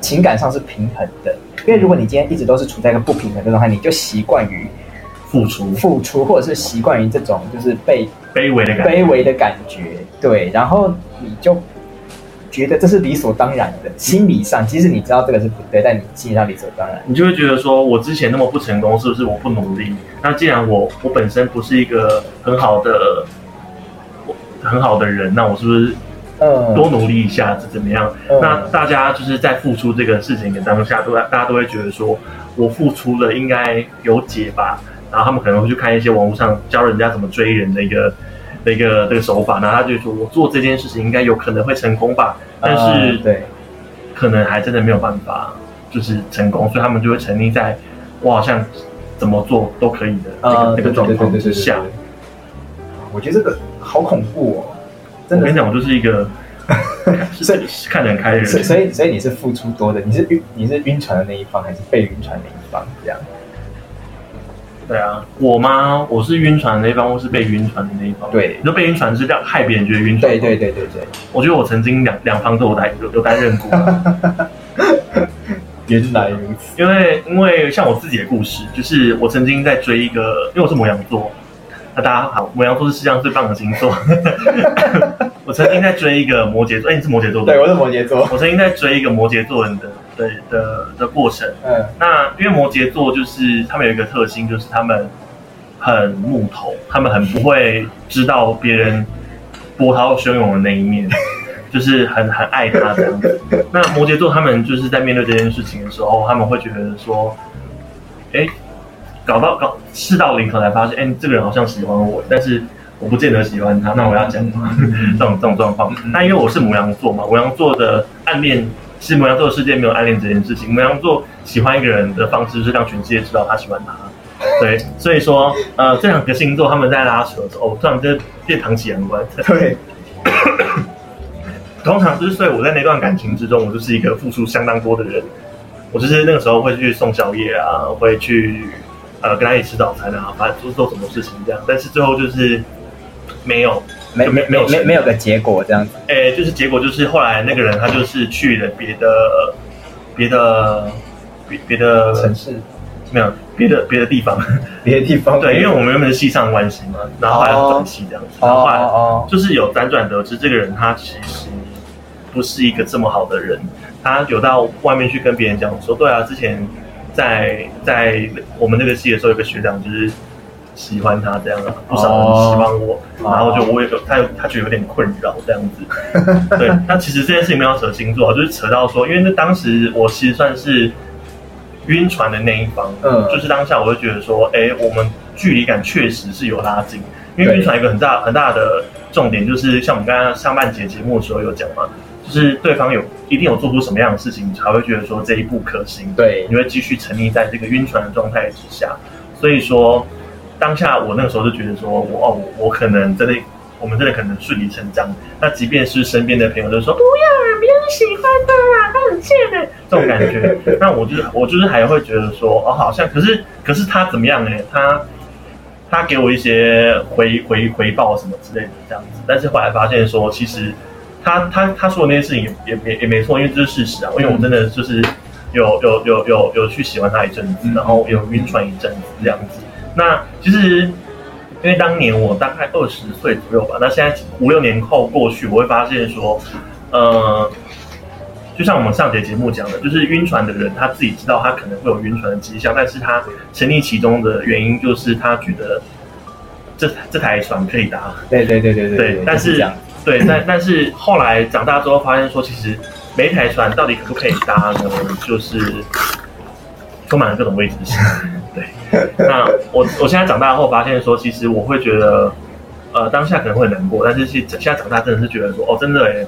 Speaker 1: 情感上是平衡的。因为如果你今天一直都是处在一个不平衡的状态，你就习惯于
Speaker 2: 付出
Speaker 1: 付出，或者是习惯于这种就是被
Speaker 2: 卑微的感觉。
Speaker 1: 卑微的感觉，对，然后你就觉得这是理所当然的，心理上即使你知道这个是不对，但你心理上理所当然。
Speaker 2: 你就会觉得说，我之前那么不成功，是不是我不努力？那既然我我本身不是一个很好的我很好的人，那我是不是
Speaker 1: 嗯，
Speaker 2: 多努力一下是怎么样？
Speaker 1: 嗯
Speaker 2: 那大家就是在付出这个事情的当下，都大家都会觉得说，我付出了应该有解吧？然后他们可能会去看一些网络上教人家怎么追人的一个的一个这个手法，然后他就说我做这件事情应该有可能会成功吧？但是
Speaker 1: 嗯对，
Speaker 2: 可能还真的没有办法就是成功，所以他们就会沉溺在我好像怎么做都可以的那个、
Speaker 1: 啊，
Speaker 2: 那个状况之下。
Speaker 1: 我觉得这个好恐怖哦！真的
Speaker 2: 我跟你，讲，我就是一个
Speaker 1: 所以
Speaker 2: 是看得很开的人。
Speaker 1: 所以所以所以你是付出多的，你是晕你是晕船的那一方，还是被晕船那一方？这样
Speaker 2: 对啊，我吗？我是晕船的那一方，或是被晕船的那一方？
Speaker 1: 对
Speaker 2: 你说被晕船是让害别人觉得晕船？
Speaker 1: 对对。对对对，
Speaker 2: 我觉得我曾经两两方都有担有有担任过，
Speaker 1: 原来如此。
Speaker 2: 因为因为像我自己的故事，就是我曾经在追一个，因为我是摩羊座，那大家好，摩羊座是世界上最棒的星座。我曾经在追一个摩羯座，哎、你是摩羯座
Speaker 1: 对，我是摩羯座。
Speaker 2: 我曾经在追一个摩羯座人的的的的过程。
Speaker 1: 嗯，
Speaker 2: 那因为摩羯座就是他们有一个特性，就是他们很木头，他们很不会知道别人波涛汹涌的那一面，就是很很爱他这样子。那摩羯座他们就是在面对这件事情的时候，他们会觉得说，哎，搞到搞事到临头才发现，哎，这个人好像喜欢我，但是我不见得喜欢他，那我要讲吗？这种这种状况。那因为我是母羊座嘛，母羊座的暗恋。其实母羊座的世界没有暗恋这件事情，母羊座喜欢一个人的方式是让全世界知道他喜欢他。对，所以说，呃，这两个星座他们在拉扯的时候，哦，突然间变唐起阳关。
Speaker 1: 对，
Speaker 2: 通常就是，所以我在那段感情之中，我就是一个付出相当多的人。我就是那个时候会去送宵夜啊，会去呃跟他一起吃早餐啊，反正做做什么事情这样。但是最后就是没有，
Speaker 1: 没
Speaker 2: 就没没有
Speaker 1: 没没没有个结果这样子。
Speaker 2: 诶，就是结果就是后来那个人他就是去了别的别的别别的
Speaker 1: 城市
Speaker 2: 没有别的别的地方。
Speaker 1: 别的地方
Speaker 2: 对，因为我们原本是系上关系嘛，然后后来转系这样子，
Speaker 1: 哦
Speaker 2: 然后后来
Speaker 1: 哦
Speaker 2: 就是有辗转得知，这个人他其实不是一个这么好的人。他有到外面去跟别人讲说，对啊，之前在在我们那个系的时候，有个学长就是喜欢他这样啊，不少人喜欢我，
Speaker 1: 哦。
Speaker 2: 然后就我也有他他觉得有点困扰这样子。对，那其实这件事情没有扯星座，就是扯到说，因为那当时我其实算是晕船的那一方，
Speaker 1: 嗯。
Speaker 2: 就是当下我就觉得说，哎，我们距离感确实是有拉近，因为晕船有一个很大很大的重点就是，像我们刚刚上半节节目的时候有讲嘛，就是对方有一定有做出什么样的事情，你才会觉得说这一步可行，
Speaker 1: 对
Speaker 2: 你会继续沉溺在这个晕船的状态之下。所以说，当下我那个时候就觉得说，我哦，我我可能真的，我们真的可能顺理成章。那即便是身边的朋友都说不要，别人喜欢他，他很贱的这种感觉，那我就是我就是还会觉得说，哦，好像可是可是他怎么样呢？他他给我一些回回回报什么之类的这样子，但是后来发现说，其实他他他说的那些事情也也也也没错，因为这是事实啊。因为我真的就是有有有有有去喜欢他一阵子，然后有晕船一阵子这样子。那其实因为当年我大概二十岁左右吧，那现在五六年后过去，我会发现说，呃。就像我们上节节目讲的，就是晕船的人他自己知道他可能会有晕船的迹象，但是他沉溺其中的原因就是他觉得这这台船可以搭，
Speaker 1: 对对对对对
Speaker 2: 对，但
Speaker 1: 就是。
Speaker 2: 对，但但是后来长大之后发现说，其实每一台船到底可不可以搭呢？就是充满了各种未知性。对，那我我现在长大后发现说，其实我会觉得，呃，当下可能会很难过，但是现现在长大真的是觉得说，哦，真的哎，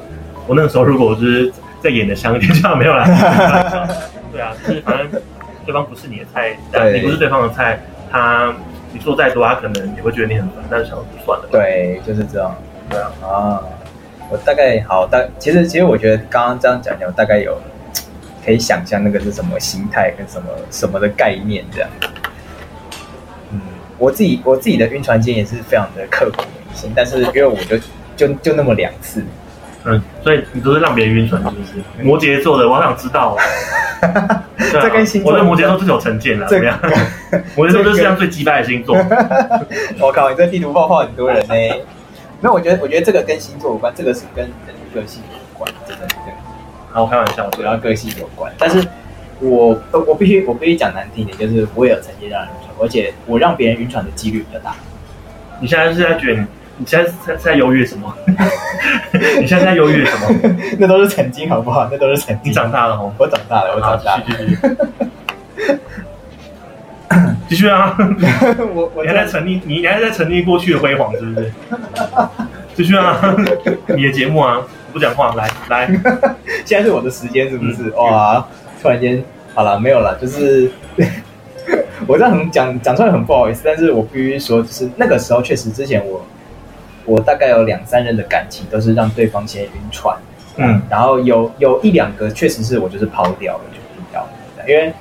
Speaker 2: 我那个时候如果我就是在演的香一点，这样没有啦。对啊，就是反正对方不是你的菜，
Speaker 1: 但
Speaker 2: 你不是对方的菜，他你做再多，他可能也会觉得你很烦，但是想不算了吧。
Speaker 1: 对，就是这样
Speaker 2: 对啊，
Speaker 1: 啊。我大概好大，其实其实我觉得刚刚这样讲讲，我大概有可以想象那个是什么心态跟什么什么的概念这样。嗯，我自己我自己的晕船经验也是非常的刻骨铭心，但是因为我就就就那么两次，
Speaker 2: 嗯，所以你都是让别人晕船，是不是？摩羯座的，我好想知道、哦。对 啊
Speaker 1: 这跟星座
Speaker 2: 我对摩羯座就是有成见了，怎么样？摩羯座就是世界上最击败的星座。
Speaker 1: 我靠，你这地图炮炮很多人呢。没有，我觉得我觉得这个跟星座有关，这个是跟人的个性有关，真的真的。
Speaker 2: 好，我开玩笑，
Speaker 1: 主要个性有关。但是我呃我必须我必须讲难听一点，就是我也有曾经让人晕船，而且我让别人晕船的几率比较大。
Speaker 2: 你现在是在觉得你 你现在在在优越什么？你现在在优越什么？
Speaker 1: 那都是曾经，好不好？那都是曾经。
Speaker 2: 你长大了哦。
Speaker 1: 我长大了，我长大了。
Speaker 2: 继续啊！
Speaker 1: 我我
Speaker 2: 你还在沉溺，你还在沉溺过去的辉煌，是不是？继续啊！你的节目啊，不讲话，来来，
Speaker 1: 现在是我的时间，是不是？
Speaker 2: 嗯
Speaker 1: 哇！突然间，好了，没有了，就是我这样很讲讲出来很不好意思，但是我必须说，就是那个时候确实之前我我大概有两三任的感情都是让对方先晕船，
Speaker 2: 嗯
Speaker 1: 然后有有一两个确实是我就是抛掉了，就不要了，因为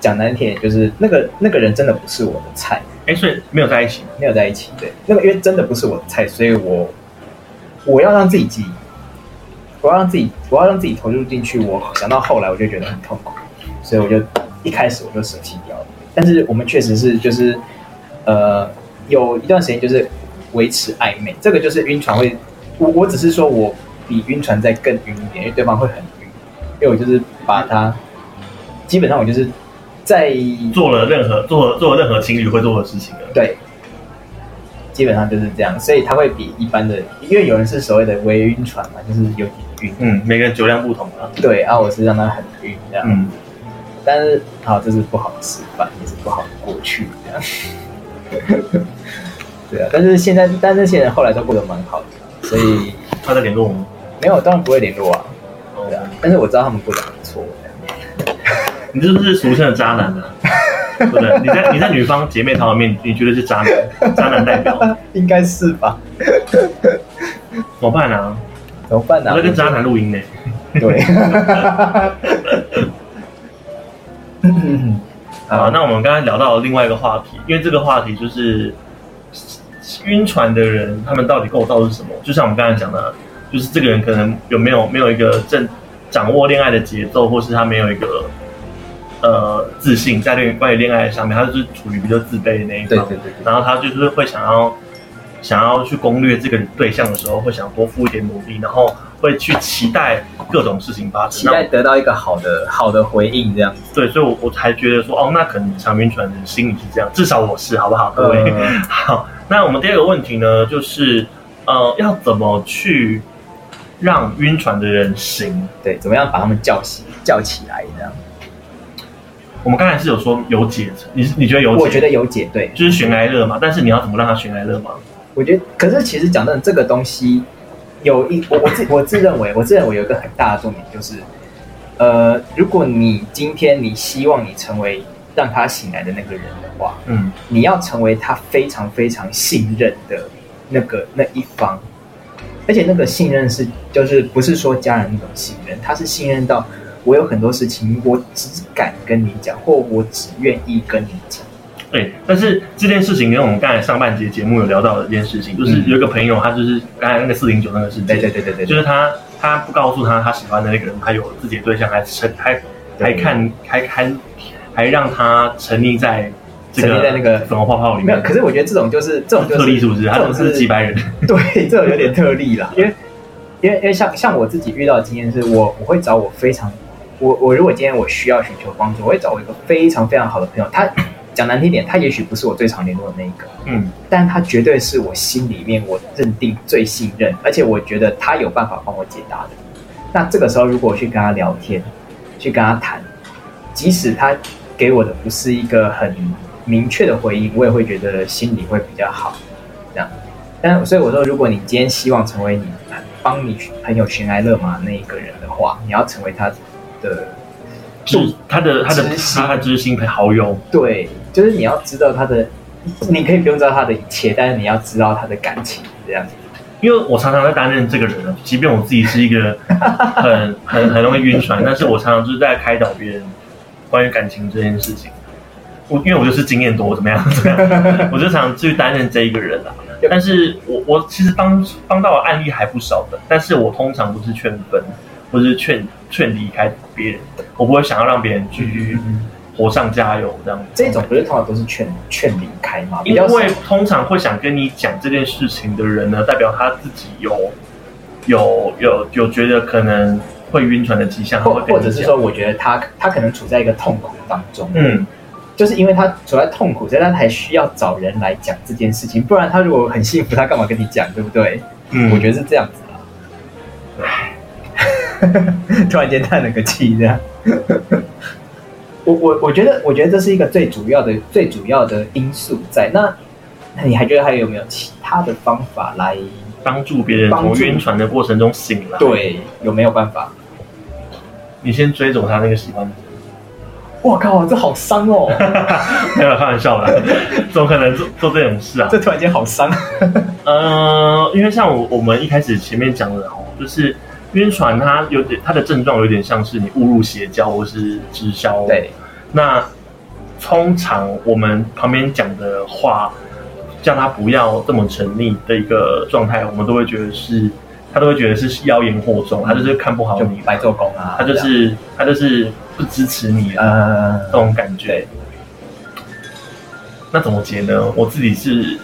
Speaker 1: 讲难听点，就是那个那个人真的不是我的菜，
Speaker 2: 哎，所以没有在一起。
Speaker 1: 没有在一起，对，那个因为真的不是我的菜，所以我我要让自己记忆，我要让自己我要让自己投入进去，我想到后来我就觉得很痛苦，所以我就一开始我就舍弃掉了。但是我们确实是就是呃有一段时间就是维持暧昧，这个就是晕船会，我我只是说我比晕船再更晕一点，因为对方会很晕，因为我就是把他基本上我就是在
Speaker 2: 做了任何做了做了任何情侣会做的事情了。
Speaker 1: 对，基本上就是这样，所以他会比一般的，因为有人是所谓的微晕船嘛，就是有点晕，
Speaker 2: 嗯，每个人酒量不同啊。
Speaker 1: 对啊，我是让他很晕这样，
Speaker 2: 嗯，
Speaker 1: 但是好，这是不好的示范，也是不好过去这样。对啊，但是现在，但是现在后来都过得蛮好的，所以
Speaker 2: 他在联络我们。
Speaker 1: 没有，当然不会联络啊，对啊，但是我知道他们过得很不错，这样
Speaker 2: 你是不是俗称的渣男啊，对不对？你在你在女方姐妹淘里面，你觉得是渣男，渣男代表，
Speaker 1: 应该是吧？
Speaker 2: 怎么办啊？
Speaker 1: 怎么办呢、
Speaker 2: 我在跟渣男录音呢。
Speaker 1: 对。
Speaker 2: 好，那我们刚才聊到了另外一个话题，因为这个话题就是晕船的人，他们到底构造是什么？就像我们刚才讲的，就是这个人可能有没有没有一个正掌握恋爱的节奏，或是他没有一个呃自信在恋关于恋爱上面，他就是处于比较自卑的那一方。
Speaker 1: 对对对对
Speaker 2: 然后他就是会想要想要去攻略这个对象的时候，会想多付一点努力，然后会去期待各种事情发生。
Speaker 1: 期待得到一个好的好的回应，这样子。
Speaker 2: 对，所以我我才觉得说，哦，那可能常晕船的人心理是这样，至少我是，好不好，各位？
Speaker 1: 嗯
Speaker 2: 好，那我们第二个问题呢，就是呃，要怎么去让晕船的人醒？
Speaker 1: 对，怎么样把他们叫醒叫起来这样？
Speaker 2: 我们刚才是有说有解，你是你觉得有解？
Speaker 1: 我觉得有解对，
Speaker 2: 就是悬崖勒嘛，但是你要怎么让他悬崖勒嘛？
Speaker 1: 我觉得，可是其实讲真的，这个东西有一我我自我自认为，我自认为有一个很大的重点就是，呃，如果你今天你希望你成为让他醒来的那个人的话，
Speaker 2: 嗯
Speaker 1: 你要成为他非常非常信任的那个那一方，而且那个信任是就是不是说家人那种信任，他是信任到我有很多事情我只敢跟你讲，或我只愿意跟你讲。
Speaker 2: 对，但是这件事情跟我们刚才上半节节目有聊到的一件事情，就是
Speaker 1: 嗯
Speaker 2: 有一个朋友，他就是刚才那个四零九那个事件，
Speaker 1: 对对对对对，
Speaker 2: 就是他他不告诉他他喜欢的那个人，他有自己的对象，还沉还还看还还还让他沉溺在这
Speaker 1: 沉溺在那个
Speaker 2: 粉红泡泡里面
Speaker 1: 没有，
Speaker 2: 面。
Speaker 1: 可是我觉得这种就是这种就是
Speaker 2: 特例是不是？他
Speaker 1: 这种
Speaker 2: 是几百人。
Speaker 1: 对，这种有点特例啦，因为因为因为像像我自己遇到的经验是我我会找我非常我我如果今天我需要寻求帮助，我会找我一个非常非常好的朋友，他讲难听点，他也许不是我最常联络的那一个，
Speaker 2: 嗯
Speaker 1: 但他绝对是我心里面我认定最信任，而且我觉得他有办法帮我解答的。那这个时候，如果我去跟他聊天，去跟他谈，即使他给我的不是一个很明确的回应，我也会觉得心里会比较好。这样，但所以我说，如果你今天希望成为你帮你朋友悬崖勒马那一个人的话，你要成为他的
Speaker 2: 就他的他的他的知心朋好友，
Speaker 1: 对，就是你要知道他的，你可以不用知道他的一切，但是你要知道他的感情，这样子。
Speaker 2: 因为我常常在担任这个人啊，即便我自己是一个很很很容易晕船，但是我常常就是在开导别人关于感情这件事情。我因为我就是经验多，怎么样怎么样，我就常常去担任这一个人啊。但是我我其实帮帮到的案例还不少的，但是我通常都是劝分，或是劝劝离开别人，我不会想要让别人继续火上加油这样子。
Speaker 1: 这种不是通常都是劝劝离开吗？
Speaker 2: 因为通常会想跟你讲这件事情的人呢，代表他自己有有有有觉得可能会晕船的迹象，
Speaker 1: 或或者是说，我觉得他他可能处在一个痛苦当中，
Speaker 2: 嗯，
Speaker 1: 就是因为他处在痛苦，所以他才需要找人来讲这件事情。不然他如果很幸福，他干嘛跟你讲，对不对？
Speaker 2: 嗯
Speaker 1: 我觉得是这样子啦。突然间叹了个气，这样。我我我觉得，我觉得这是一个最主要的最主要的因素在。那那你还觉得还有没有其他的方法来
Speaker 2: 帮助别人从晕船的过程中醒来。，
Speaker 1: 对？有没有办法？
Speaker 2: 你先追走他那个喜欢的人，
Speaker 1: 我靠，这好伤哦，
Speaker 2: 没有开玩笑啦，怎么可能做做这种事啊？
Speaker 1: 这突然间好伤。
Speaker 2: 呃，因为像我我们一开始前面讲的哦，就是晕船，它有点它的症状有点像是你误入邪教或是直销。
Speaker 1: 对，
Speaker 2: 那通常我们旁边讲的话，叫他不要这么沉溺的一个状态，我们都会觉得是，他都会觉得是妖言惑众，他就是看不好
Speaker 1: 就
Speaker 2: 你，
Speaker 1: 白做工啊，
Speaker 2: 他就是他就是不支持你啊，
Speaker 1: 呃
Speaker 2: 这种感觉。那怎么解呢？我自己是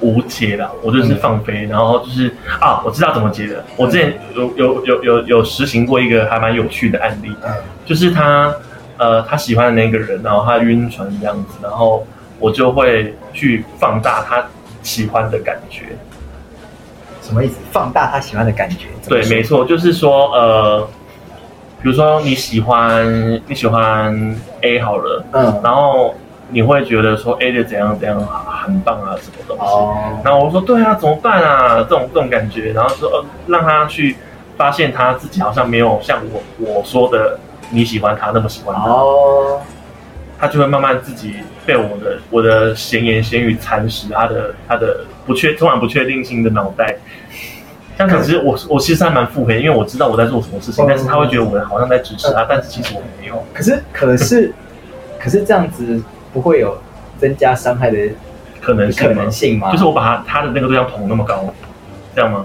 Speaker 2: 无解的，我就是放飞，然后就是啊，我知道怎么解的。我之前有有有有有实行过一个还蛮有趣的案例，
Speaker 1: 嗯
Speaker 2: 就是他呃他喜欢的那个人，然后他晕船这样子，然后我就会去放大他喜欢的感觉。
Speaker 1: 什么意思？放大他喜欢的感觉。
Speaker 2: 对，没错，就是说呃，比如说你喜欢你喜欢 A 好了，
Speaker 1: 嗯，
Speaker 2: 然后你会觉得说 A 的怎样怎样很棒啊，什么东西。
Speaker 1: 哦，
Speaker 2: 然后我说对啊，怎么办啊？这种这种感觉，然后说呃，让他去发现他自己好像没有像我我说的你喜欢他那么喜欢他，
Speaker 1: 哦，
Speaker 2: 他就会慢慢自己被我的我的闲言闲语蚕食他的他的不确充满不确定性的脑袋。但可是我我其实还蛮腹黑，因为我知道我在做什么事情，
Speaker 1: 哦
Speaker 2: 但是他会觉得我好像在支持他，但是其实我没有。
Speaker 1: 可是可是可是这样子不会有增加伤害的
Speaker 2: 可能性吗
Speaker 1: 可能？性吗？
Speaker 2: 就是我把他他的那个对象捅那么高，这样吗？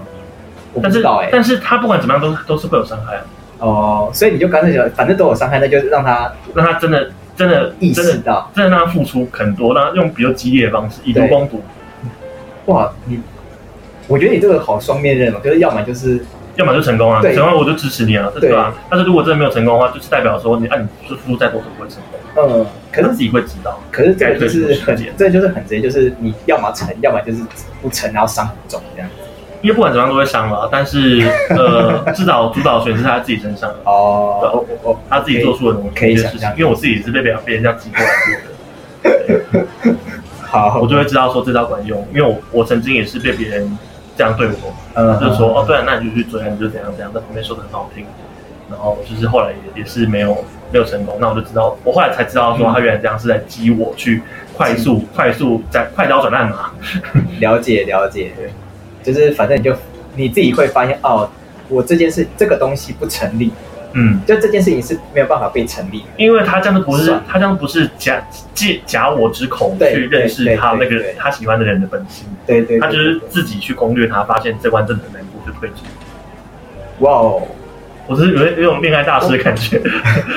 Speaker 1: 我不
Speaker 2: 但是
Speaker 1: 知道哎、
Speaker 2: 但是他不管怎么样都都是会有伤害啊。
Speaker 1: 哦，所以你就干脆就反正都有伤害，那就让他
Speaker 2: 让他真的真的
Speaker 1: 意
Speaker 2: 真的
Speaker 1: 识到，
Speaker 2: 真的让他付出很多，让他用比较激烈的方式以毒攻毒，
Speaker 1: 哇，你，我觉得你这个好双面刃哦，就是要么就是
Speaker 2: 要么就成功啊，成功我就支持你啊，对吧？但是如果真的没有成功的话，就是代表说你啊，你就付出再多都不会成功，
Speaker 1: 嗯，可是
Speaker 2: 自己会知道。
Speaker 1: 可是这个就是很这就是很直接，就是你要么成，要么就是不成，然后伤很重这样。
Speaker 2: 因为不管怎么样都会伤了，但是 呃，至少主导权是他自己身上，
Speaker 1: 哦，我我我
Speaker 2: 他自己做出的东西
Speaker 1: 可以想象。
Speaker 2: 因为我自己是被别人被人家挤过来过的，
Speaker 1: 好，
Speaker 2: 我就会知道说这招管用，因为我我曾经也是被别人这样对我，
Speaker 1: 嗯
Speaker 2: 就是说哦，对啊，那你就去追啊，你就怎样怎样，在旁边说的很好听，然后就是后来也也是没有没有成功，那我就知道，我后来才知道说他原来这样是在激我去快速快速在快刀斩乱麻，
Speaker 1: 了解了解，就是反正你就你自己会发现哦，我这件事这个东西不成立，
Speaker 2: 嗯，
Speaker 1: 就这件事情是没有办法被成立的。
Speaker 2: 因为他这样子不是
Speaker 1: 算
Speaker 2: 他这样不是假借假我之口去认识他那个他喜欢的人的本性，
Speaker 1: 对对，
Speaker 2: 他就是自己去攻略他，发现这关真的很难过就退出。
Speaker 1: 哇哦，
Speaker 2: 我是有有种恋爱大师的感觉，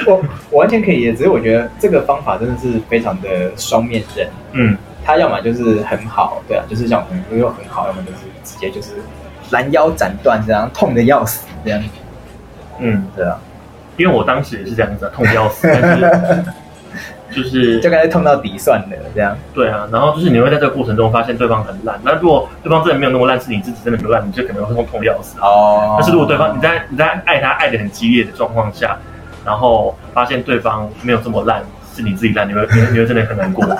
Speaker 1: 我我完全可以只是我觉得这个方法真的是非常的双面刃。
Speaker 2: 嗯，
Speaker 1: 他要么就是很好，对啊，就是像我们又很好，要么就是直接就是拦腰斩断这样，痛的要死这样，
Speaker 2: 嗯，
Speaker 1: 对啊，
Speaker 2: 因为我当时也是这样子、啊，痛得要死，但是就是
Speaker 1: 就干脆痛到底算了这样。
Speaker 2: 对啊，然后就是你会在这个过程中发现对方很烂，那如果对方真的没有那么烂，是你自己真的没有烂，你就可能会痛痛得要死。
Speaker 1: 哦
Speaker 2: 但是如果对方你在你在爱他爱的很激烈的状况下，然后发现对方没有这么烂，是你自己烂，你会你会真的很难过。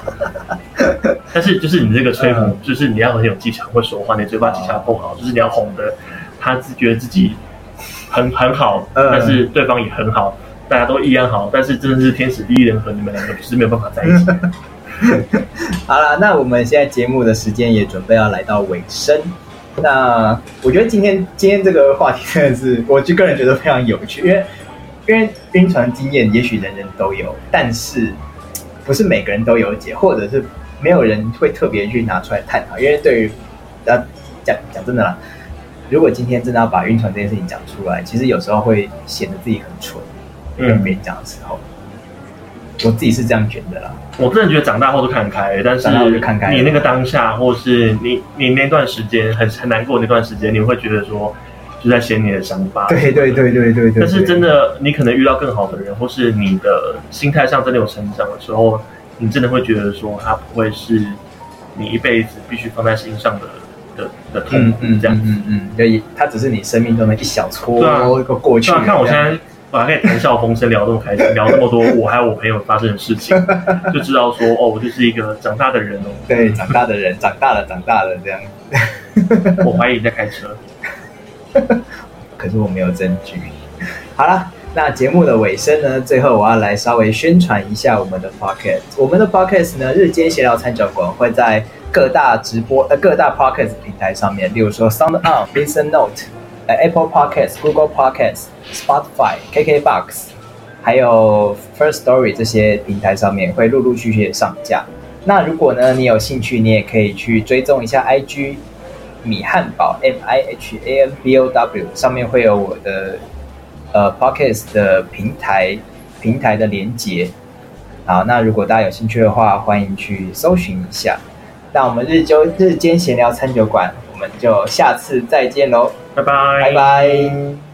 Speaker 2: 但是就是你这个吹
Speaker 1: 嗯
Speaker 2: 捧，就是你要很有技巧，会说话，你嘴巴技巧够好，就是你要哄的他自觉得自己很很好，
Speaker 1: 嗯
Speaker 2: 但是对方也很好，大家都一样好，但是真的是天时地利人和，你们两个就是没有办法在一起。
Speaker 1: 好了，那我们现在节目的时间也准备要来到尾声。那我觉得今天今天这个话题真的是，我就个人觉得非常有趣，因为因为晕船经验也许人人都有，但是不是每个人都有解，或者是没有人会特别去拿出来探讨。因为对于呃讲讲真的啦，如果今天真的要把晕船这件事情讲出来，其实有时候会显得自己很蠢，跟别人讲的时候，我自己是这样觉得啦。
Speaker 2: 我真的觉得长大后都看开，但是你那个当下，或是你你那段时间很很难过那段时间，你会觉得说就在写你的想法。
Speaker 1: 对对对对对对。
Speaker 2: 但是真
Speaker 1: 的，
Speaker 2: 的，你可能遇到更好的人，或是你的心态上真的有成长的时候，你真的会觉得说，他不会是你一辈子必须放在心上的的的痛苦
Speaker 1: 嗯嗯
Speaker 2: 这样。
Speaker 1: 嗯嗯，所以它只是你生命中的一小撮一个过去。
Speaker 2: 对啊，看我现在，我还可以谈笑风生，聊这么开心，聊这么多我还有我朋友发生的事情，就知道说，哦，我就是一个长大的人哦。
Speaker 1: 对长大的人，长大了，长大了这样。
Speaker 2: 我怀疑你在开车。
Speaker 1: 可是我没有证据。好了，那节目的尾声呢，最后我要来稍微宣传一下我们的 podcast。我们的 podcast 呢，日间闲聊餐酒馆会在各大直播呃各大 podcast 平台上面，例如说 Sound On、Listen Note、呃 Apple Podcast、Google Podcast、Spotify、KKBox，还有 First Story 这些平台上面会陆陆续续的上架。那如果呢，你有兴趣，你也可以去追踪一下 IG 米汉堡 M I H A N B O W 上面会有我的呃 Podcast 的平台平台的连接。好，那如果大家有兴趣的话，欢迎去搜寻一下。那我们日周日间闲聊餐酒馆，我们就下次再见喽，
Speaker 2: 拜拜，
Speaker 1: 拜拜。